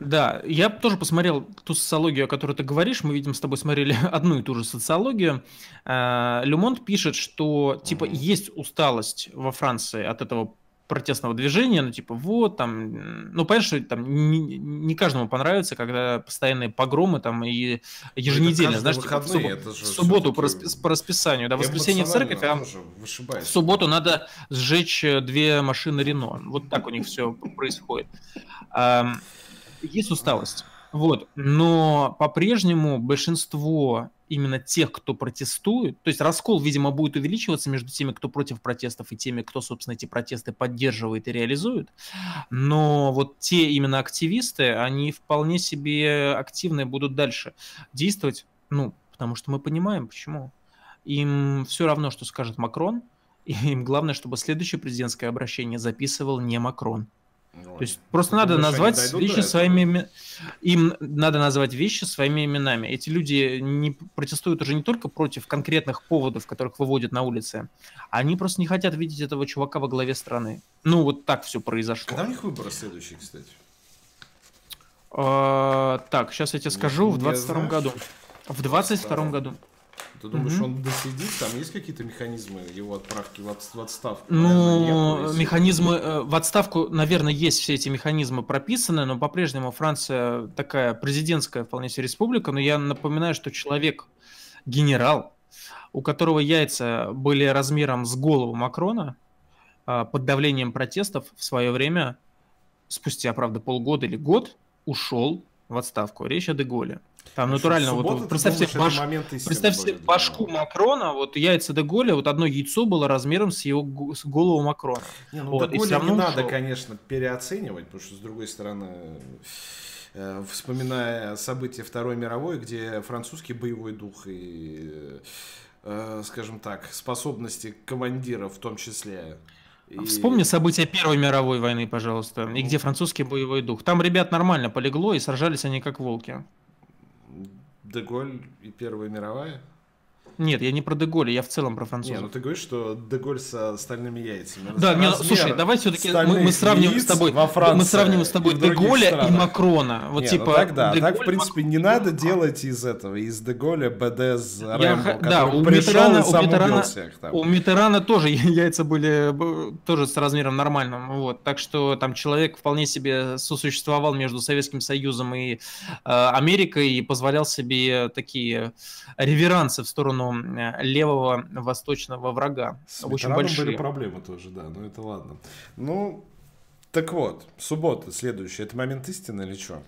Да, я тоже посмотрел ту социологию, о которой ты говоришь. Мы, видим, с тобой смотрели одну и ту же социологию. Люмонт пишет, что типа mm есть усталость во Франции от этого протестного движения, ну, типа, вот, там, ну, понятно, что там не, не каждому понравится, когда постоянные погромы там и ну, еженедельно, знаешь, типа, в, суббо- в субботу по, распи- по расписанию, да, в воскресенье в церковь, а в субботу надо сжечь э, две машины Рено. Вот так у них все происходит. Есть усталость. Вот. Но по-прежнему большинство именно тех, кто протестует, то есть раскол, видимо, будет увеличиваться между теми, кто против протестов, и теми, кто, собственно, эти протесты поддерживает и реализует. Но вот те именно активисты, они вполне себе активные будут дальше действовать, ну, потому что мы понимаем, почему. Им все равно, что скажет Макрон, и им главное, чтобы следующее президентское обращение записывал не Макрон. То есть просто надо думаешь, назвать вещи своими им надо назвать вещи своими именами. Эти люди не протестуют уже не только против конкретных поводов, которых выводят на улице, они просто не хотят видеть этого чувака во главе страны. Ну вот так все произошло. Когда у них выборы следующие, кстати? А, так, сейчас я тебе скажу, в 22 году. В 22 году. Ты думаешь, угу. он досидит? Там есть какие-то механизмы его отправки в, отставку? Ну, наверное, механизмы э, в отставку, наверное, есть все эти механизмы прописаны, но по-прежнему Франция такая президентская вполне себе республика. Но я напоминаю, что человек генерал, у которого яйца были размером с голову Макрона, а, под давлением протестов в свое время, спустя, правда, полгода или год, ушел в отставку. Речь о Деголе. Там натурально, вот, представьте, баш... представьте башку Макрона, вот яйца Деголя, вот одно яйцо было размером с его с голову Макрона. Не, ну вот, Деголя не надо, конечно, переоценивать, потому что, с другой стороны, э, вспоминая события Второй мировой, где французский боевой дух и, э, скажем так, способности командира в том числе и... Вспомни события Первой мировой войны, пожалуйста, и где французский боевой дух. Там ребят нормально полегло, и сражались они как волки. Деголь и Первая мировая? Нет, я не про Деголя, я в целом про французов. Не, ну ты говоришь, что Деголь со стальными яйцами. Да, не, слушай, давай все-таки мы, мы сравним с тобой. Во Франции мы сравним с тобой Деголя странах. и Макрона. Вот не, типа. Ну, так да, Деголь, так в принципе не надо делать из этого, из Деголя БДС Рэмбо, да, у пришел Митерана, и сам у Митерана, всех там. У Митерана тоже яйца были тоже с размером нормальным, вот. Так что там человек вполне себе сосуществовал между Советским Союзом и э, Америкой и позволял себе такие реверансы в сторону Э, левого восточного врага. С Очень большие. были проблемы тоже, да, но это ладно. Ну, так вот, суббота следующая, это момент истины или что?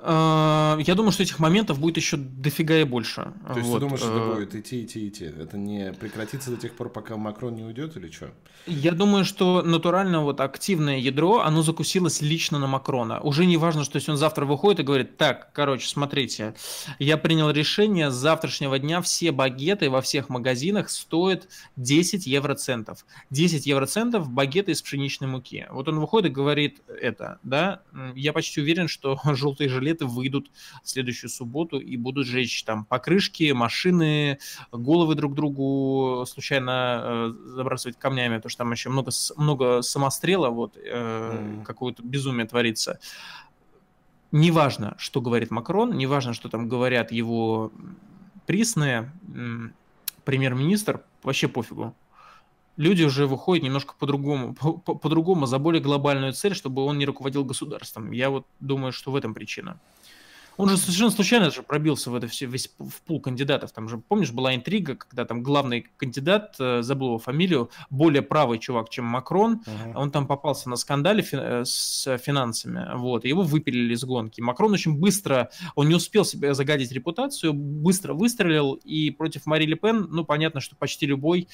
А, я думаю, что этих моментов будет еще дофига и больше. То есть вот. ты думаешь, что это э, будет идти, идти, идти? Это не прекратится до тех пор, пока Макрон не уйдет или что? Я думаю, что натурально вот активное ядро, оно закусилось лично на Макрона. Уже не важно, что если он завтра выходит и говорит, так, короче, смотрите, я принял решение, с завтрашнего дня все багеты во всех магазинах стоят 10 евроцентов. 10 евроцентов багеты из пшеничной муки. Вот он выходит и говорит это, да? Я почти уверен, что желтые жилеты жилеты выйдут в следующую субботу и будут жечь там покрышки, машины, головы друг другу случайно э, забрасывать камнями, потому что там еще много, много самострела, вот, э, mm. какое-то безумие творится. Неважно, что говорит Макрон, неважно, что там говорят его присные, премьер-министр, вообще пофигу люди уже выходят немножко по-другому, по-другому за более глобальную цель, чтобы он не руководил государством. Я вот думаю, что в этом причина. Он же совершенно случайно же пробился в это все, весь в пул кандидатов. Там же, помнишь, была интрига, когда там главный кандидат, э, забыл его фамилию, более правый чувак, чем Макрон, uh-huh. он там попался на скандале фи- э, с финансами, вот, его выпилили из гонки. Макрон очень быстро, он не успел себе загадить репутацию, быстро выстрелил, и против Мари Ле Пен, ну, понятно, что почти любой,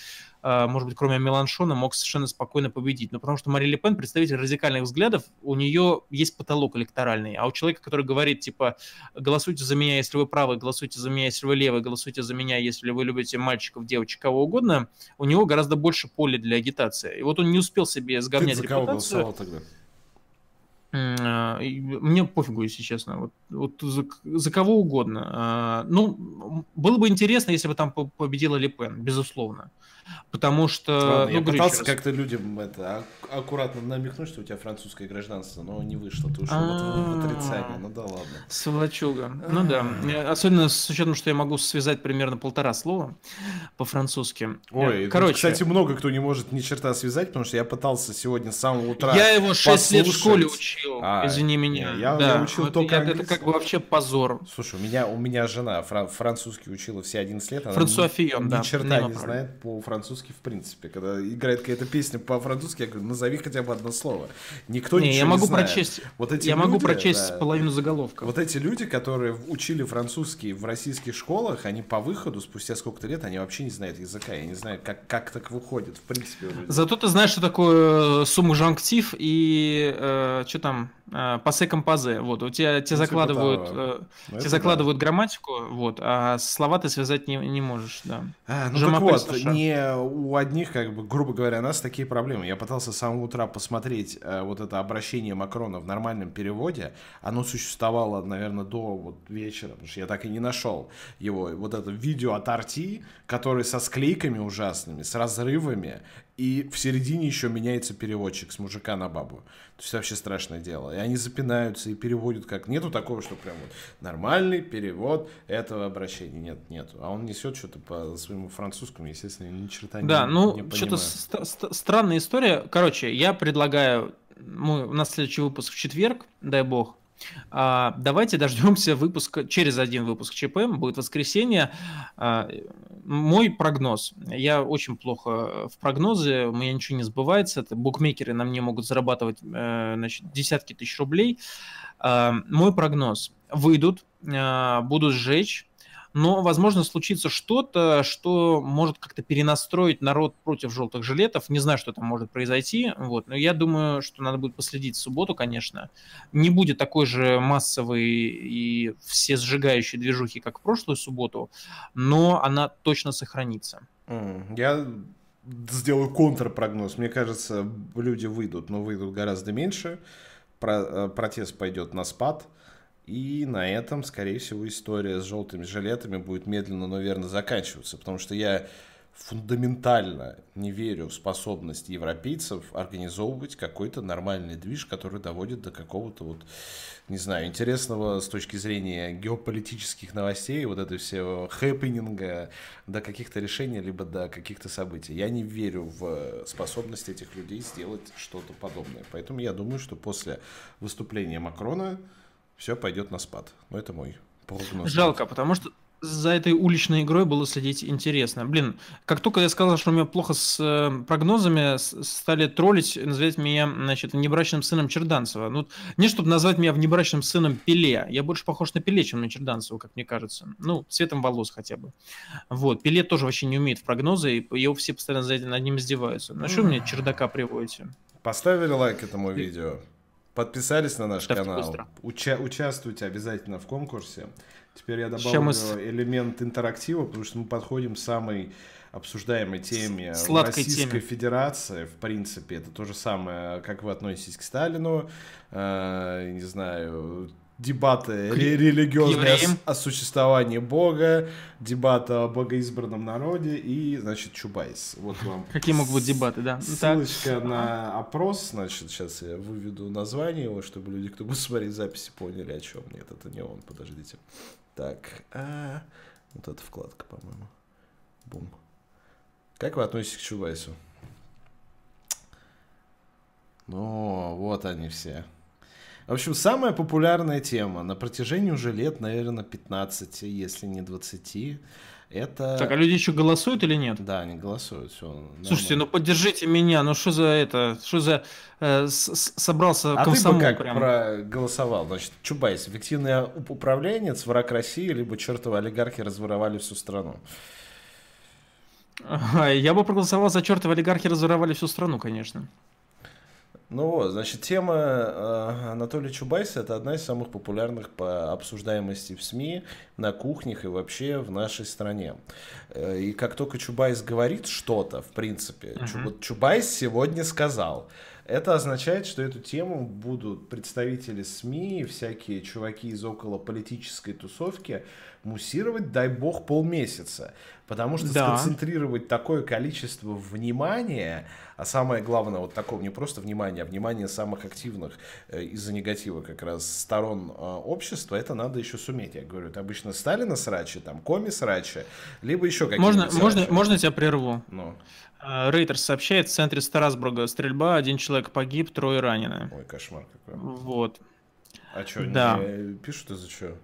э, может быть, кроме Меланшона, мог совершенно спокойно победить. Но потому что Мари Ле Пен, представитель радикальных взглядов, у нее есть потолок электоральный, а у человека, который говорит, типа, голосуйте за меня, если вы правы, голосуйте за меня, если вы левый, голосуйте за меня, если вы любите мальчиков, девочек, кого угодно, у него гораздо больше поля для агитации. И вот он не успел себе сговнять Ты за репутацию. Кого голосовал тогда? А, мне пофигу, если честно. Вот, вот за, за кого угодно. А, ну, было бы интересно, если бы там победила Лепен, безусловно. Потому что... Ладно, ну, я пытался как-то людям это, аккуратно намекнуть, что у тебя французское гражданство, но не вышло. Ты ушел в отрицание. Ну да ладно. Сволочуга. Ну да. Особенно с учетом, что я могу связать примерно полтора слова по-французски. Ой, короче. Кстати, много кто не может ни черта связать, потому что я пытался сегодня с самого утра Я его 6 лет в школе учил, а, извини меня. Я, учил только Это как бы вообще позор. Слушай, у меня, у меня жена французский учила все 11 лет. Франсуа Фион, да. Ни черта не знает по французски по-французски в принципе. Когда играет какая-то песня по-французски, я говорю, назови хотя бы одно слово. Никто не, ничего я могу не знает. Прочесть, вот эти я люди, могу прочесть да, половину заголовка. Вот эти люди, которые учили французский в российских школах, они по выходу, спустя сколько-то лет, они вообще не знают языка. Я не знаю, как, как так выходит, в принципе. Зато ты знаешь, что такое э, сумма жанктив и э, что там, э, пасе композе. Вот, у тебя тебе ну, типа закладывают, э, ну, тебе закладывают да. грамматику, вот, а слова ты связать не, не можешь, да. А, ну так вот, не у одних, как бы, грубо говоря, у нас такие проблемы. Я пытался с самого утра посмотреть э, вот это обращение Макрона в нормальном переводе. Оно существовало, наверное, до вот вечера, потому что я так и не нашел его. Вот это видео от Арти, который со склейками ужасными, с разрывами, и в середине еще меняется переводчик с мужика на бабу. То есть вообще страшное дело. И они запинаются и переводят как... Нету такого, что прям вот нормальный перевод этого обращения. Нет, нету. А он несет что-то по своему французскому, естественно, ни черта да, не Да, ну, что-то ст- ст- странная история. Короче, я предлагаю... Мы, у нас следующий выпуск в четверг, дай бог. А, давайте дождемся выпуска, через один выпуск ЧП, будет воскресенье. А, мой прогноз. Я очень плохо в прогнозе, у меня ничего не сбывается. Это букмекеры на мне могут зарабатывать э, значит, десятки тысяч рублей. А, мой прогноз. Выйдут, будут сжечь, но, возможно, случится что-то, что может как-то перенастроить народ против желтых жилетов. Не знаю, что там может произойти, вот, но я думаю, что надо будет последить в субботу, конечно. Не будет такой же массовой и все сжигающей движухи, как в прошлую субботу, но она точно сохранится. Я сделаю контрпрогноз. Мне кажется, люди выйдут, но выйдут гораздо меньше. Про, э, протест пойдет на спад. И на этом, скорее всего, история с желтыми жилетами будет медленно, но верно заканчиваться, потому что я фундаментально не верю в способность европейцев организовывать какой-то нормальный движ, который доводит до какого-то вот, не знаю, интересного с точки зрения геополитических новостей, вот это все хэппининга, до каких-то решений, либо до каких-то событий. Я не верю в способность этих людей сделать что-то подобное. Поэтому я думаю, что после выступления Макрона все пойдет на спад. Но это мой прогноз. Жалко, потому что за этой уличной игрой было следить интересно. Блин, как только я сказал, что у меня плохо с э, прогнозами, стали троллить, называть меня, значит, внебрачным сыном Черданцева. Ну, не чтобы назвать меня внебрачным сыном Пеле. Я больше похож на Пеле, чем на Черданцева, как мне кажется. Ну, цветом волос хотя бы. Вот. Пеле тоже вообще не умеет в прогнозы, и его все постоянно за этим над ним издеваются. На что мне чердака приводите? Поставили лайк этому видео? Подписались на наш Ставьте канал. Уча- участвуйте обязательно в конкурсе. Теперь я добавлю мы... элемент интерактива, потому что мы подходим к самой обсуждаемой теме Сладкой Российской теме. Федерации. В принципе, это то же самое, как вы относитесь к Сталину. Э, не знаю, дебаты к... религиозные о, о существовании Бога, дебаты о богоизбранном народе и, значит, Чубайс. Вот вам. Какие могут быть дебаты, да? Ну ссылочка так. на опрос, значит, сейчас я выведу название его, чтобы люди, кто будет смотреть записи, поняли, о чем. Нет, это не он, подождите. Так, а, вот эта вкладка, по-моему. Бум. Как вы относитесь к Чубайсу? Ну, вот они все. В общем, самая популярная тема на протяжении уже лет, наверное, 15, если не 20, это... Так, а люди еще голосуют или нет? Да, они голосуют, все. Слушайте, ну поддержите меня, ну что за это, что за... Э, собрался а комсомол ты бы как прям. проголосовал? Значит, Чубайс, эффективный управленец, враг России, либо чертовы олигархи разворовали всю страну? Я бы проголосовал за чертовы олигархи разворовали всю страну, конечно. Ну вот, значит, тема э, Анатолия Чубайса это одна из самых популярных по обсуждаемости в СМИ, на кухнях и вообще в нашей стране. Э, и как только Чубайс говорит что-то, в принципе, uh-huh. Чубайс сегодня сказал, Это означает, что эту тему будут представители СМИ, всякие чуваки из около политической тусовки муссировать, дай бог, полмесяца. Потому что да. сконцентрировать такое количество внимания, а самое главное, вот такого не просто внимания, а внимания самых активных э, из-за негатива как раз сторон э, общества, это надо еще суметь. Я говорю, это обычно Сталина срачи, там, Коми срачи, либо еще какие-то можно, можно, можно тебя прерву? Ну. Рейтерс сообщает, в центре Страсбурга стрельба, один человек погиб, трое ранены. Ой, кошмар какой. Вот. А что, да. не пишут из-за чего?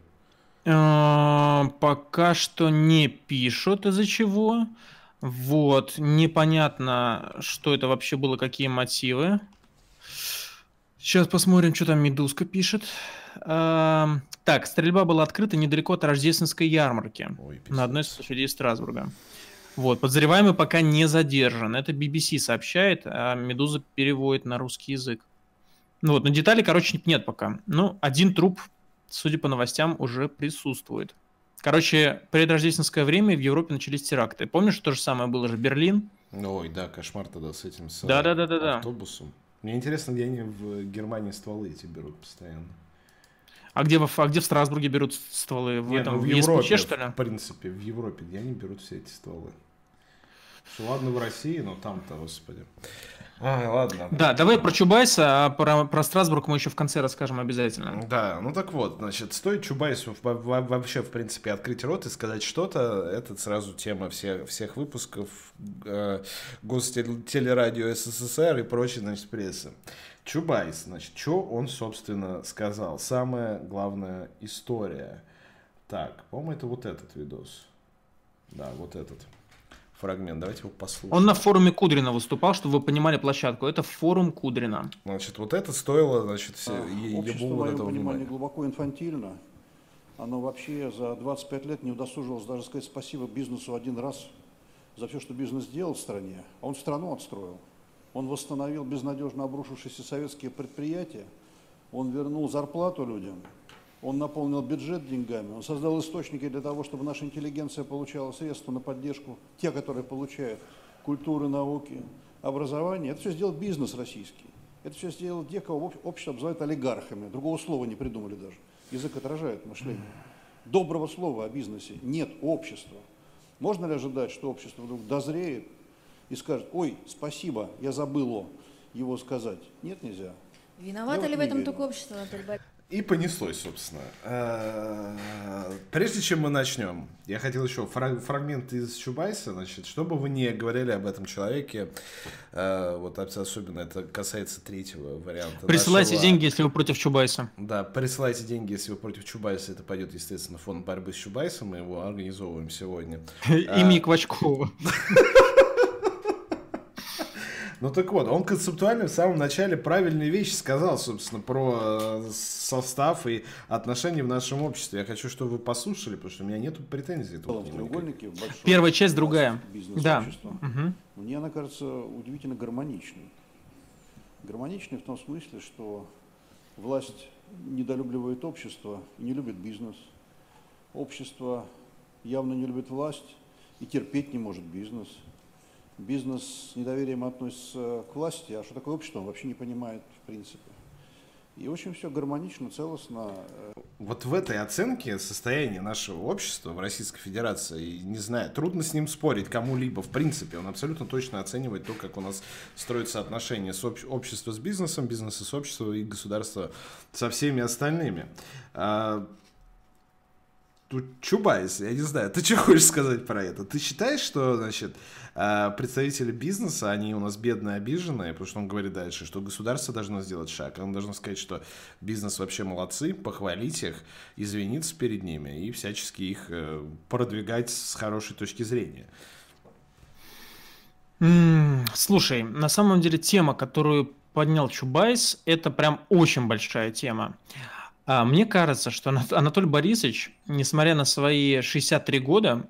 А, пока что не пишут из-за чего. Вот, непонятно, что это вообще было, какие мотивы. Сейчас посмотрим, что там Медузка пишет. А, так, стрельба была открыта недалеко от рождественской ярмарки Ой, на одной из площадей Страсбурга. Вот, подозреваемый пока не задержан. Это BBC сообщает, а Медуза переводит на русский язык. Ну вот, на детали, короче, нет пока. Ну, один труп, судя по новостям, уже присутствует. Короче, предрождественское время в Европе начались теракты. Помнишь, то же самое было же Берлин? Ой, да, кошмар тогда с этим с да, да, да, да, автобусом. Мне интересно, где они в Германии стволы эти берут постоянно. А где, в, а где в Страсбурге берут стволы? В Нет, этом, ну, в, Европе, что ли? В принципе, в Европе, где они берут все эти стволы? Что, ладно, в России, но там-то, господи. А, ладно. Да, давай про Чубайса, а про, про Страсбург мы еще в конце расскажем обязательно. Да, ну так вот, значит, стоит Чубайсу вообще, в принципе, открыть рот и сказать что-то, это сразу тема всех, всех выпусков э, Гостелерадио СССР и прочей, значит, прессы. Чубайс, значит, что он, собственно, сказал? Самая главная история. Так, по-моему, это вот этот видос. Да, вот этот фрагмент. Давайте его послушаем. Он на форуме Кудрина выступал, чтобы вы понимали площадку. Это форум Кудрина. Значит, вот это стоило, значит, все, а, общество, в моем понимании, внимания. глубоко инфантильно. Оно вообще за 25 лет не удосужилось даже сказать спасибо бизнесу один раз за все, что бизнес сделал в стране. А он страну отстроил. Он восстановил безнадежно обрушившиеся советские предприятия. Он вернул зарплату людям он наполнил бюджет деньгами, он создал источники для того, чтобы наша интеллигенция получала средства на поддержку, те, которые получают культуры, науки, образование. Это все сделал бизнес российский. Это все сделал те, кого общество обзывает олигархами. Другого слова не придумали даже. Язык отражает мышление. Доброго слова о бизнесе нет общества. Можно ли ожидать, что общество вдруг дозреет и скажет, ой, спасибо, я забыл его сказать? Нет, нельзя. Виновато ли в этом только общество, Анатолий и понеслось, собственно. Э, прежде чем мы начнем, я хотел еще фрагмент из Чубайса, значит, чтобы вы не говорили об этом человеке, э, вот особенно это касается третьего варианта. Присылайте нашего... деньги, если вы против Чубайса. Да, присылайте деньги, если вы против Чубайса. Это пойдет, естественно, фонд борьбы с Чубайсом. Мы его организовываем сегодня. Имени Квачкова. Ну так вот, он концептуально в самом начале правильные вещи сказал, собственно, про э, состав и отношения в нашем обществе. Я хочу, чтобы вы послушали, потому что у меня нет претензий. Первая часть другая. Да. Угу. Мне она кажется удивительно гармоничной. Гармоничной в том смысле, что власть недолюбливает общество и не любит бизнес. Общество явно не любит власть и терпеть не может бизнес – бизнес с недоверием относится к власти, а что такое общество, он вообще не понимает в принципе. И очень все гармонично, целостно. Вот в этой оценке состояния нашего общества в Российской Федерации, не знаю, трудно с ним спорить кому-либо. В принципе, он абсолютно точно оценивает то, как у нас строятся отношения с обще- общества с бизнесом, бизнеса с обществом и государства со всеми остальными. Тут Чубайс, я не знаю, ты что хочешь сказать про это? Ты считаешь, что, значит, а представители бизнеса, они у нас бедные, обиженные, потому что он говорит дальше, что государство должно сделать шаг. Оно должно сказать, что бизнес вообще молодцы, похвалить их, извиниться перед ними и всячески их э, продвигать с хорошей точки зрения. Слушай, на самом деле тема, которую поднял Чубайс, это прям очень большая тема. А, мне кажется, что Анатолий Борисович несмотря на свои 63 года,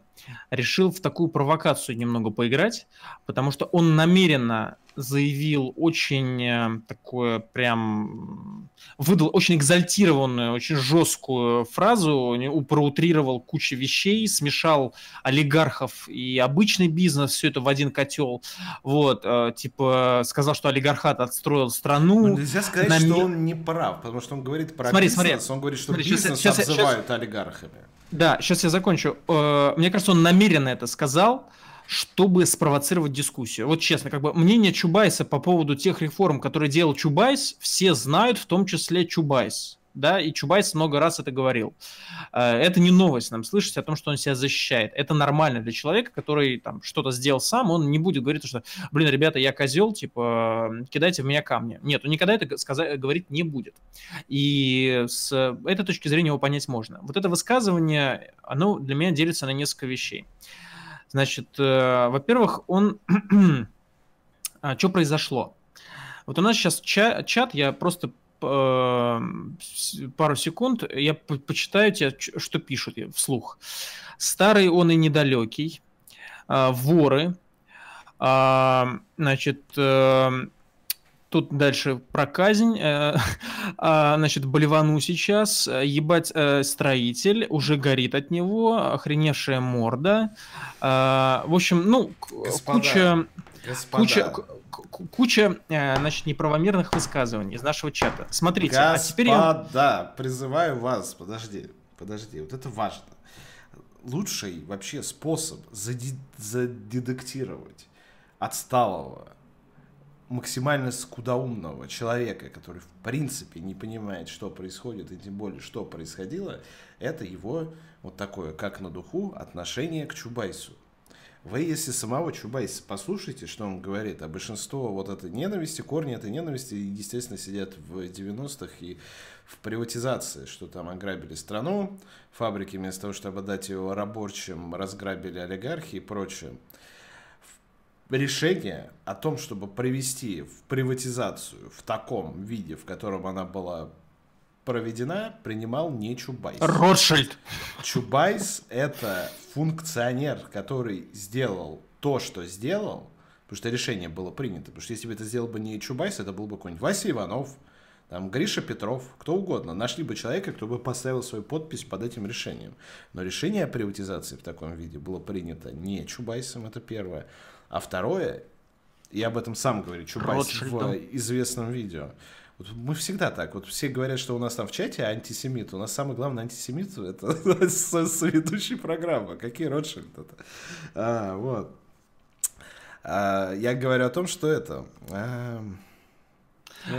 решил в такую провокацию немного поиграть, потому что он намеренно заявил очень э, такое прям выдал очень экзальтированную, очень жесткую фразу, проутрировал кучу вещей, смешал олигархов и обычный бизнес, все это в один котел. Вот, э, типа, сказал, что олигархат отстроил страну. Но нельзя сказать, на... что он не прав, потому что он говорит про смотри, бизнес, смотри. он говорит, что смотри, бизнес сейчас, обзывают сейчас, олигархами. Да, сейчас я закончу. Э, мне кажется, он намеренно это сказал, чтобы спровоцировать дискуссию. Вот честно, как бы мнение Чубайса по поводу тех реформ, которые делал Чубайс, все знают, в том числе Чубайс. Да, и Чубайс много раз это говорил. Э, это не новость нам слышать о том, что он себя защищает. Это нормально для человека, который там что-то сделал сам, он не будет говорить, что, блин, ребята, я козел, типа, кидайте в меня камни. Нет, он никогда это сказать, говорить не будет. И с этой точки зрения его понять можно. Вот это высказывание, оно для меня делится на несколько вещей. Значит, э, во-первых, он... а, что произошло? Вот у нас сейчас чат, я просто пару секунд, я по почитаю тебе, что пишут вслух. Старый он и недалекий, э, воры, э, значит, э, Тут дальше про казнь. Э, а, значит, Боливану сейчас. Ебать, э, строитель. Уже горит от него. Охреневшая морда. В общем, ну, Господа. куча... Господа. Куча, куча, значит, неправомерных высказываний из нашего чата. Смотрите, Господа, а теперь я... Да, призываю вас, подожди, подожди, вот это важно. Лучший вообще способ задедектировать отсталого максимально скудоумного человека, который в принципе не понимает, что происходит, и тем более, что происходило, это его вот такое, как на духу, отношение к Чубайсу. Вы, если самого Чубайса послушайте, что он говорит, а большинство вот этой ненависти, корни этой ненависти, естественно, сидят в 90-х и в приватизации, что там ограбили страну, фабрики вместо того, чтобы отдать его рабочим, разграбили олигархи и прочее. Решение о том, чтобы провести в приватизацию в таком виде, в котором она была проведена, принимал не Чубайс. Ротшильд. Чубайс – это функционер, который сделал то, что сделал, потому что решение было принято. Потому что если бы это сделал бы не Чубайс, это был бы какой-нибудь Вася Иванов, там, Гриша Петров, кто угодно. Нашли бы человека, кто бы поставил свою подпись под этим решением. Но решение о приватизации в таком виде было принято не Чубайсом, это первое. А второе, я об этом сам говорю, Чубайс в известном видео. Вот мы всегда так. Вот все говорят, что у нас там в чате антисемит. У нас самый главный антисемит это соведущий программы. Какие Ротшильд это? А, вот. А, я говорю о том, что это... А,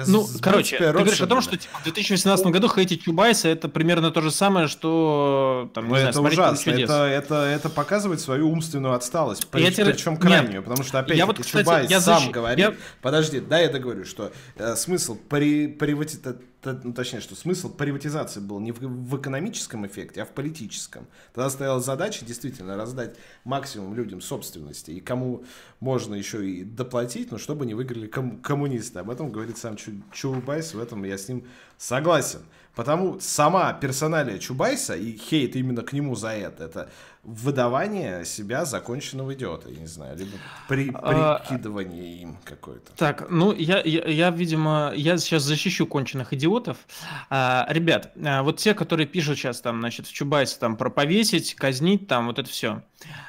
ну, короче, ты говоришь о том, что типа, в 2018 году хейтить Чубайса это примерно то же самое, что там, не ну, знаю, это ужасно. Это, это, это показывает свою умственную отсталость. При, я причем крайнюю, Нет. потому что опять я вот, кстати, Чубайс я сам защ... говорит. Я... Подожди, да, я договорю, что э, смысл при, при, ну, точнее, что смысл приватизации был не в, в экономическом эффекте, а в политическом. Тогда стояла задача действительно раздать максимум людям собственности, и кому можно еще и доплатить, но чтобы не выиграли ком- коммунисты. Об этом говорит сам Чу- Чубайс, в этом я с ним согласен. Потому сама персоналия Чубайса и хейт именно к нему за это, это выдавание себя законченного идиота, я не знаю, либо при, а, прикидывание им какое-то. Так, ну я, я, я, видимо, я сейчас защищу конченых идиотов. А, ребят, а, вот те, которые пишут сейчас там, значит, в Чубайсе там про повесить, казнить, там вот это все.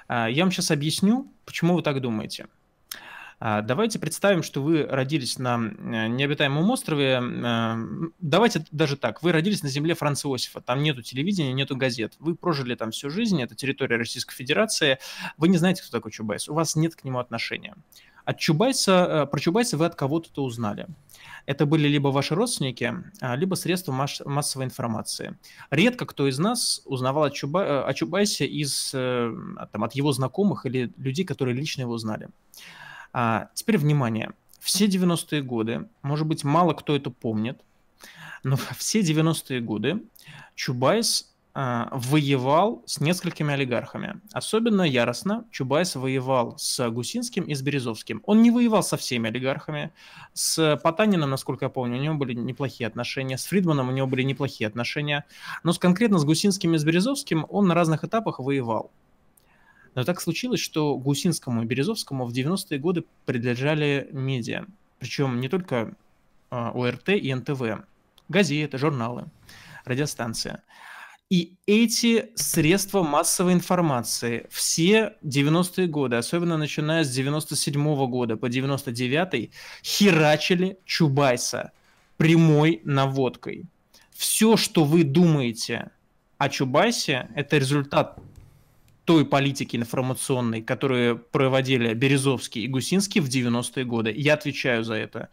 А, я вам сейчас объясню, почему вы так думаете. А, давайте представим, что вы родились на э, необитаемом острове. Э, давайте даже так. Вы родились на земле Франца Иосифа. Там нету телевидения, нету газет. Вы прожили там всю жизнь. Это территория Российской Федерации. Вы не знаете, кто такой Чубайс. У вас нет к нему отношения. От Чубайса, э, про Чубайса вы от кого-то узнали. Это были либо ваши родственники, а, либо средства массовой информации. Редко кто из нас узнавал о, Чуба, о Чубайсе из, там, от его знакомых или людей, которые лично его знали. А, теперь внимание. Все 90-е годы, может быть, мало кто это помнит, но все 90-е годы Чубайс э, воевал с несколькими олигархами. Особенно яростно Чубайс воевал с Гусинским и с Березовским. Он не воевал со всеми олигархами. С Потаниным, насколько я помню, у него были неплохие отношения. С Фридманом у него были неплохие отношения. Но с, конкретно с Гусинским и с Березовским он на разных этапах воевал. Но так случилось, что Гусинскому и Березовскому в 90-е годы принадлежали медиа. Причем не только э, ОРТ и НТВ. Газеты, журналы, радиостанция. И эти средства массовой информации все 90-е годы, особенно начиная с 97 -го года по 99 херачили Чубайса прямой наводкой. Все, что вы думаете о Чубайсе, это результат той политики информационной, которую проводили Березовский и Гусинский в 90-е годы. Я отвечаю за это.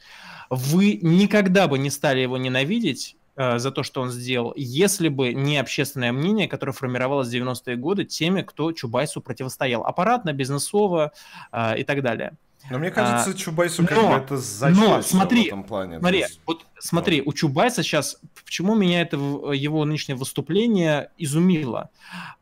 Вы никогда бы не стали его ненавидеть э, за то, что он сделал, если бы не общественное мнение, которое формировалось в 90-е годы теми, кто Чубайсу противостоял. Аппаратно, бизнесово э, и так далее. Но мне кажется, а, Чубайсу как бы это но, смотри, в этом плане. Смотри, есть... вот смотри, у Чубайса сейчас, почему меня это его нынешнее выступление изумило?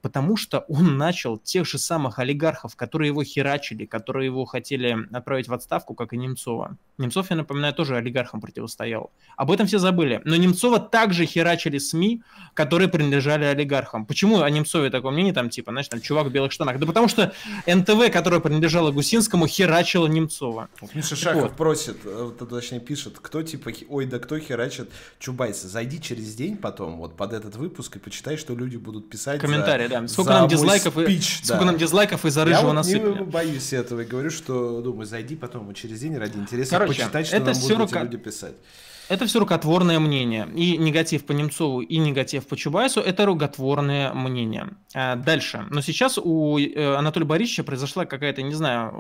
Потому что он начал тех же самых олигархов, которые его херачили, которые его хотели отправить в отставку, как и Немцова. Немцов, я напоминаю, тоже олигархам противостоял. Об этом все забыли. Но Немцова также херачили СМИ, которые принадлежали олигархам. Почему о Немцове такое мнение, там, типа, знаешь, там, чувак в белых штанах? Да потому что НТВ, которое принадлежало Гусинскому, херачило Немцова. Миша Шахов вот. просит, э, точнее пишет, кто типа, ой, да кто херачит Чубайса? Зайди через день потом вот под этот выпуск и почитай, что люди будут писать Комментарии, да. Сколько нам дизлайков, спич, и, да. сколько нам дизлайков из-за рыжего насыпали. Я вот не боюсь этого и говорю, что, думаю, зайди потом через день ради интереса Короче, почитать, что это нам будут рука... люди писать. Это все рукотворное мнение. И негатив по Немцову, и негатив по Чубайсу – это рукотворное мнение. А дальше. Но сейчас у э, Анатолия Борисовича произошла какая-то, не знаю,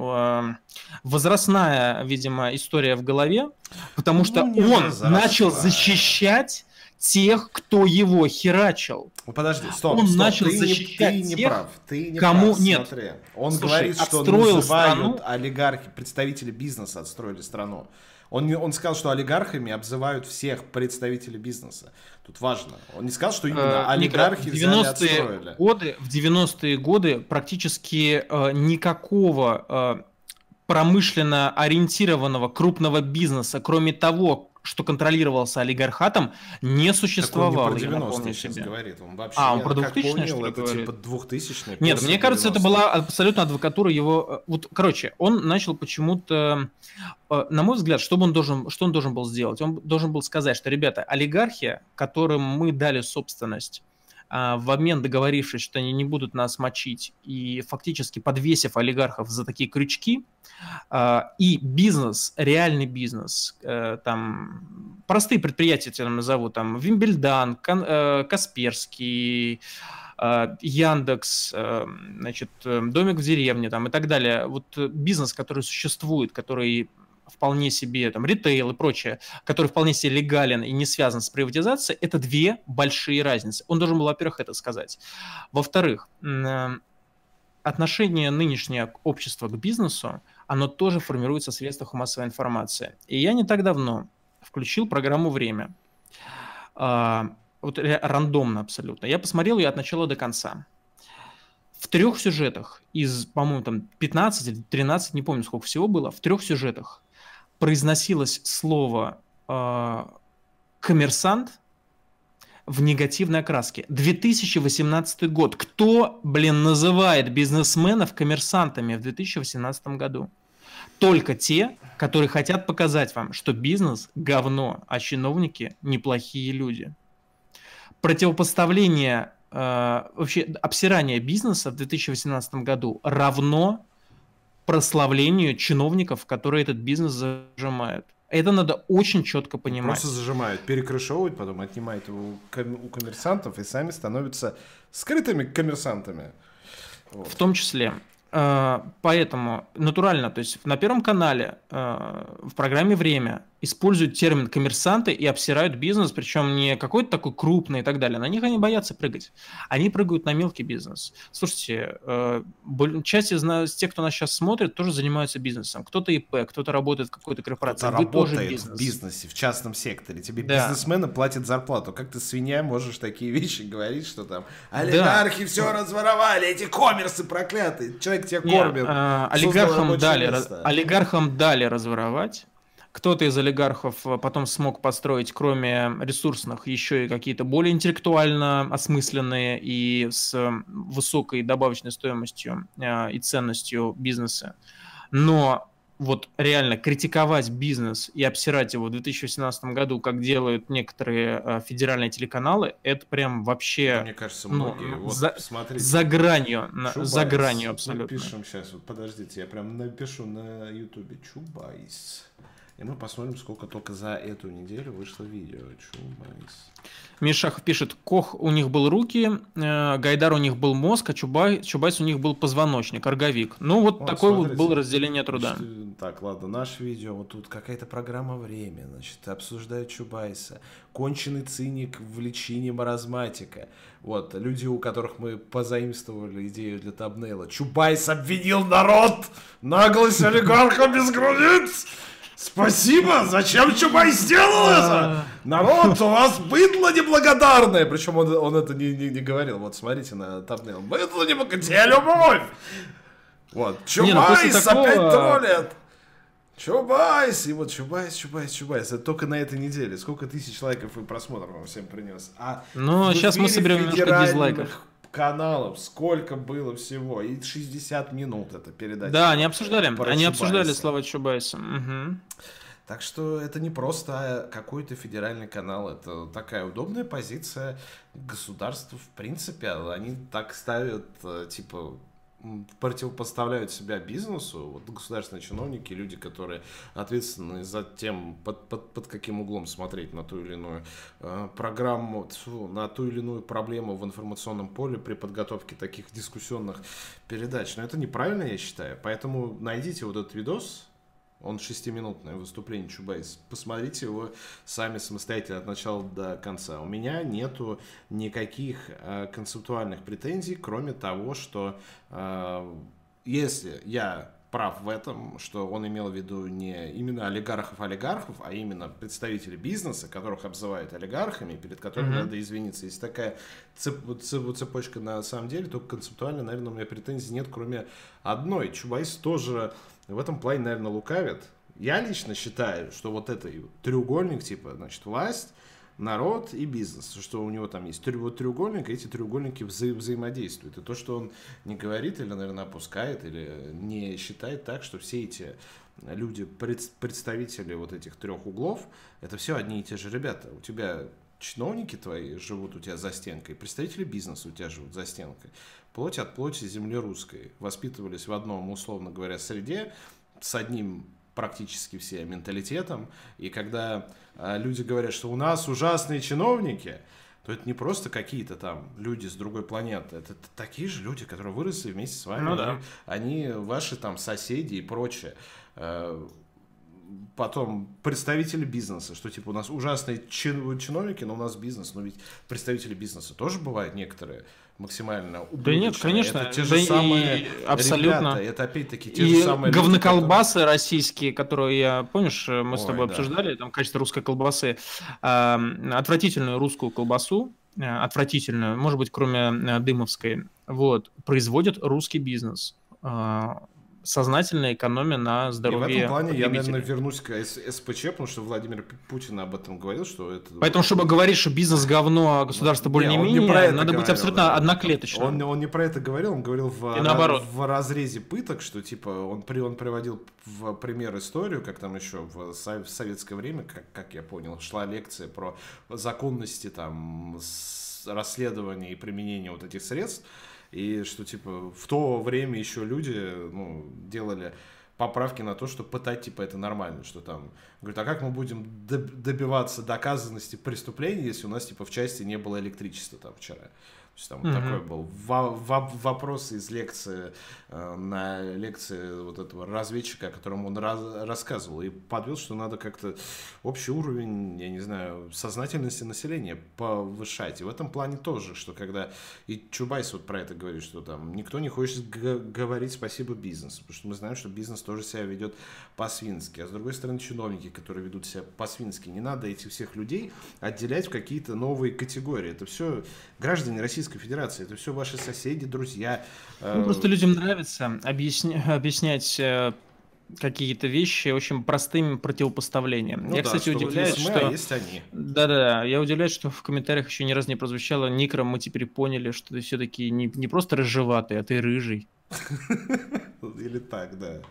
э, возрастная, видимо, история в голове, потому что ну, он начал защищать тех, кто его херачил. Ну, подожди, стоп, он стоп, начал ты защищать не, ты тех, не прав, ты не кому прав, нет. Смотри. Он Слушай, говорит, что называют страну... олигархи, представители бизнеса отстроили страну. Он, он сказал, что олигархами обзывают всех представителей бизнеса. Тут важно. Он не сказал, что именно э, олигархи в 90-е годы, В 90-е годы практически э, никакого э, промышленно ориентированного крупного бизнеса, кроме того, что контролировался олигархатом, не существовало. Так он не про 90 сейчас говорит. Он вообще, а, он про 2000 понял, это говорит? типа 2000 Нет, мне кажется, это была абсолютно адвокатура его... Э, вот, короче, он начал почему-то... Э, на мой взгляд, что он должен, что он должен был сделать? Он должен был сказать, что, ребята, олигархия, которым мы дали собственность, в обмен договорившись, что они не будут нас мочить и фактически подвесив олигархов за такие крючки, а, и бизнес, реальный бизнес, э, там простые предприятия я назову, там Вимбельдан, э, Касперский, а, Яндекс, э, значит, домик в деревне там и так далее. Вот бизнес, который существует, который вполне себе, там, ритейл и прочее, который вполне себе легален и не связан с приватизацией, это две большие разницы. Он должен был, во-первых, это сказать. Во-вторых, э, отношение нынешнее общества к бизнесу, оно тоже формируется в средствах массовой информации. И я не так давно включил программу «Время». А, вот рандомно абсолютно. Я посмотрел ее от начала до конца. В трех сюжетах из, по-моему, там 15 или 13, не помню, сколько всего было, в трех сюжетах произносилось слово э, коммерсант в негативной окраске. 2018 год. Кто, блин, называет бизнесменов коммерсантами в 2018 году? Только те, которые хотят показать вам, что бизнес – говно, а чиновники – неплохие люди. Противопоставление, э, вообще обсирание бизнеса в 2018 году равно прославлению чиновников, которые этот бизнес зажимают. Это надо очень четко понимать. Просто зажимают, перекрышевывают, потом отнимают его у коммерсантов и сами становятся скрытыми коммерсантами. Вот. В том числе. Э, поэтому натурально, то есть на Первом канале э, в программе «Время» используют термин коммерсанты и обсирают бизнес, причем не какой-то такой крупный и так далее. На них они боятся прыгать. Они прыгают на мелкий бизнес. Слушайте, э, часть из тех, кто нас сейчас смотрит, тоже занимаются бизнесом. Кто-то ИП, кто-то работает в какой-то корпорации. Кто-то работает бизнес. в бизнесе, в частном секторе. Тебе да. бизнесмены платят зарплату. Как ты, свинья, можешь такие вещи говорить, что там олигархи да. все разворовали, эти коммерсы проклятые. Человек тебя кормит. А, олигархам дали, олигархам дали разворовать кто-то из олигархов э, потом смог построить, кроме ресурсных, еще и какие-то более интеллектуально осмысленные и с высокой добавочной стоимостью э, и ценностью бизнеса. Но вот реально критиковать бизнес и обсирать его в 2018 году, как делают некоторые э, федеральные телеканалы, это прям вообще... Мне кажется, ну, многие. Ну, вот, за, за гранью, Чубайс. за гранью абсолютно. Напишем сейчас, вот подождите, я прям напишу на ютубе Чубайс. И мы посмотрим, сколько только за эту неделю вышло видео. Чубайс. Мишахов пишет, Кох у них был руки, э, Гайдар у них был мозг, а Чубай, Чубайс у них был позвоночник, орговик. Ну вот, вот такое смотрите, вот было разделение труда. Значит, так, ладно, наше видео, вот тут какая-то программа «Время», значит, обсуждают Чубайса. Конченый циник в личине маразматика. Вот, люди, у которых мы позаимствовали идею для thumbnail а. Чубайс обвинил народ! Наглость олигарха без границ! Спасибо! Зачем Чубайс сделал это? Народ, у вас быдло неблагодарное. Причем он, он это не, не, не говорил. Вот смотрите на thumbnail. Быдло неблагодарное. Где любовь? Вот. Чубайс не, ну, опять троллит. Чубайс! И вот Чубайс, Чубайс, Чубайс. Это только на этой неделе. Сколько тысяч лайков и просмотров вам всем принес. А ну, сейчас мы соберем немножко дизлайков каналов, сколько было всего, и 60 минут это передача. Да, они обсуждали, они обсуждали слова Чубайса. Угу. Так что это не просто какой-то федеральный канал, это такая удобная позиция государства в принципе. Они так ставят, э, типа, противопоставляют себя бизнесу, вот государственные чиновники, люди, которые ответственны за тем, под, под, под каким углом смотреть на ту или иную э, программу, на ту или иную проблему в информационном поле при подготовке таких дискуссионных передач. Но это неправильно, я считаю. Поэтому найдите вот этот видос, он шестиминутное выступление Чубайс. Посмотрите его сами самостоятельно от начала до конца. У меня нету никаких э, концептуальных претензий, кроме того, что э, если я прав в этом, что он имел в виду не именно олигархов-олигархов, а именно представителей бизнеса, которых обзывают олигархами, перед которыми mm-hmm. надо извиниться. Если такая цеп, цеп, цепочка на самом деле, то концептуально, наверное, у меня претензий нет, кроме одной. Чубайс тоже в этом плане, наверное, лукавит. Я лично считаю, что вот это треугольник, типа, значит, власть, народ и бизнес, что у него там есть вот треугольник, и эти треугольники вза взаимодействуют. И то, что он не говорит или, наверное, опускает, или не считает так, что все эти люди, пред представители вот этих трех углов, это все одни и те же ребята. У тебя чиновники твои живут у тебя за стенкой, представители бизнеса у тебя живут за стенкой. Плоть от плоти земли русской. Воспитывались в одном, условно говоря, среде, с одним практически все менталитетом. И когда э, люди говорят, что у нас ужасные чиновники, то это не просто какие-то там люди с другой планеты. Это такие же люди, которые выросли вместе с вами. Ну, да. Они ваши там соседи и прочее. Э, потом представители бизнеса, что типа у нас ужасные чин, чиновники, но у нас бизнес, но ведь представители бизнеса тоже бывают некоторые максимально Да нет, конечно. Это те же да самые и, абсолютно. Ребята, это опять-таки те и же самые говноколбасы люди, российские, которые я, помнишь, мы Ой, с тобой да. обсуждали, там, качество русской колбасы, э, отвратительную русскую колбасу, э, отвратительную, может быть, кроме э, дымовской, вот, производит русский бизнес. Э, сознательная экономия на здоровье. И в этом плане я, наверное, вернусь к СПЧ, потому что Владимир Путин об этом говорил, что это... Поэтому, чтобы говорить, что бизнес говно, а государство более-менее, не надо говорил, быть абсолютно да. одноклеточным. Он, он не про это говорил, он говорил в, И наоборот. в разрезе пыток, что типа он, при, он приводил в пример историю, как там еще в, в советское время, как, как я понял, шла лекция про законности там расследования и применения вот этих средств и что, типа, в то время еще люди, ну, делали поправки на то, что пытать, типа, это нормально, что там, говорит, а как мы будем добиваться доказанности преступления, если у нас, типа, в части не было электричества там вчера? Есть там угу. такой был вопрос из лекции э, на лекции вот этого разведчика, о котором он раз рассказывал, и подвел, что надо как-то общий уровень, я не знаю, сознательности населения повышать. И в этом плане тоже, что когда и Чубайс вот про это говорит, что там никто не хочет говорить спасибо бизнесу, потому что мы знаем, что бизнес тоже себя ведет по-свински. А с другой стороны, чиновники, которые ведут себя по-свински, не надо этих всех людей отделять в какие-то новые категории. Это все граждане Российской Российской Федерации. Это все ваши соседи, друзья. Ну, просто людям нравится объясня... объяснять э, какие-то вещи очень простым противопоставлением. Ну я, да, кстати, удивляюсь, вот что... А есть они. Да-да-да, я удивляюсь, что в комментариях еще ни разу не прозвучало Никро, мы теперь поняли, что ты все-таки не, не просто рыжеватый, а ты рыжий. Или так, да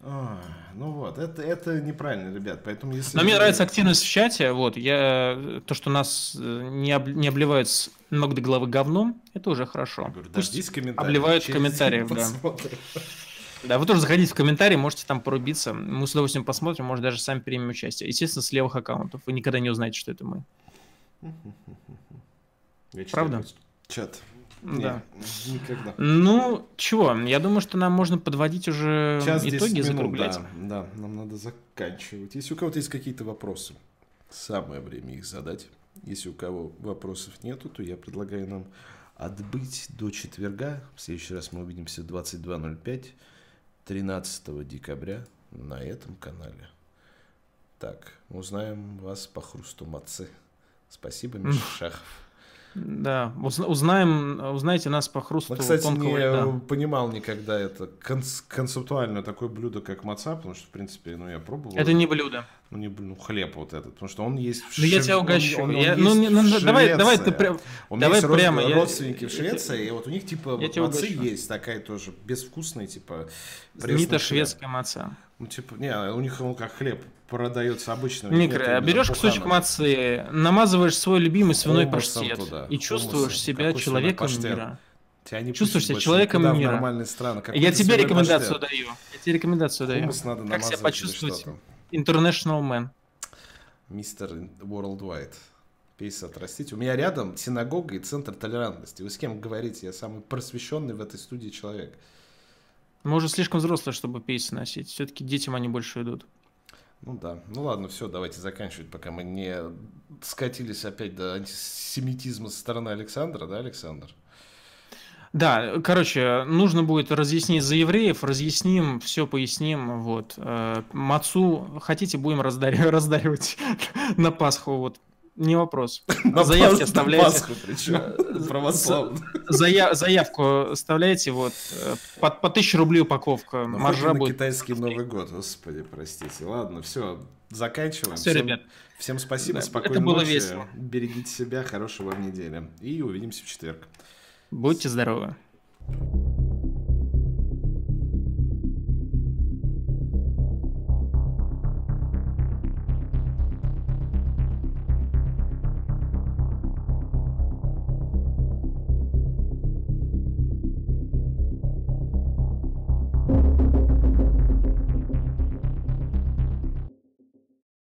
ну вот, это, это неправильно, ребят, поэтому если... Но мне нравится активность в чате, вот, я, то, что нас э, не, об, не обливают с ног до головы говном, это уже хорошо. Я говорю, Пусть обливают в комментариях, да. Да, вы тоже заходите в комментарии, можете там порубиться. Мы с удовольствием посмотрим, может даже сами примем участие. Естественно, с левых аккаунтов. Вы никогда не узнаете, что это мы. Правда? Чат. Да. Никогда. Ну, чего, я думаю, что нам можно подводить уже Час итоги, минут, Да, да, нам надо заканчивать. Если у кого-то есть какие-то вопросы, самое время их задать. Если у кого вопросов нету, то я предлагаю нам отбыть до четверга. В следующий раз мы увидимся 22.05, 13 декабря на этом канале. Так, узнаем вас по хрусту мацы. Спасибо, Миша Шахов. Да, узнаем, узнаете нас по хрусту Мы, кстати, тонкого не льда. понимал никогда это концептуально такое блюдо, как маца, потому что, в принципе, ну, я пробовал. Это не блюдо. Ну, не ну, хлеб вот этот, потому что он есть в Швеции. Ну, я тебя угощу. Он, он, я, он ну, не, ну, давай, давай ты прям, У меня давай есть прямо. родственники я, в Швеции, и вот у них, типа, вот мацы есть такая тоже, безвкусная, типа, Знаменитая шведская маца. Ну, типа, не, у них он как хлеб продается обычно. Микро, берешь кусочек мацы, намазываешь свой любимый свиной паштет туда. и чувствуешь Хумусом. себя Какой человеком мира. Тебя не Чувствуешь себя человеком мира. нормальные страны. Я тебе рекомендацию паштет. даю. Я тебе рекомендацию Хумус даю. Надо как себя почувствовать? International Man. Мистер Worldwide. Пейс отрастить. У меня рядом синагога и центр толерантности. Вы с кем говорите? Я самый просвещенный в этой студии человек. Мы уже слишком взрослые, чтобы пейсы носить. Все-таки детям они больше идут. Ну да. Ну ладно, все, давайте заканчивать, пока мы не скатились опять до антисемитизма со стороны Александра, да, Александр? Да, короче, нужно будет разъяснить за евреев, разъясним, все поясним, вот. Э, Мацу хотите, будем раздаривать, раздаривать на Пасху, вот не вопрос. На Заявки оставляйте. Зая, заявку оставляйте, вот, э, по, по 1000 рублей упаковка. Но Маржа будет. китайский Новый год, господи, простите. Ладно, все, заканчиваем. Все, всем, ребят. Всем спасибо, да, спокойной это было ночи. Весело. Берегите себя, хорошего вам недели. И увидимся в четверг. Будьте здоровы.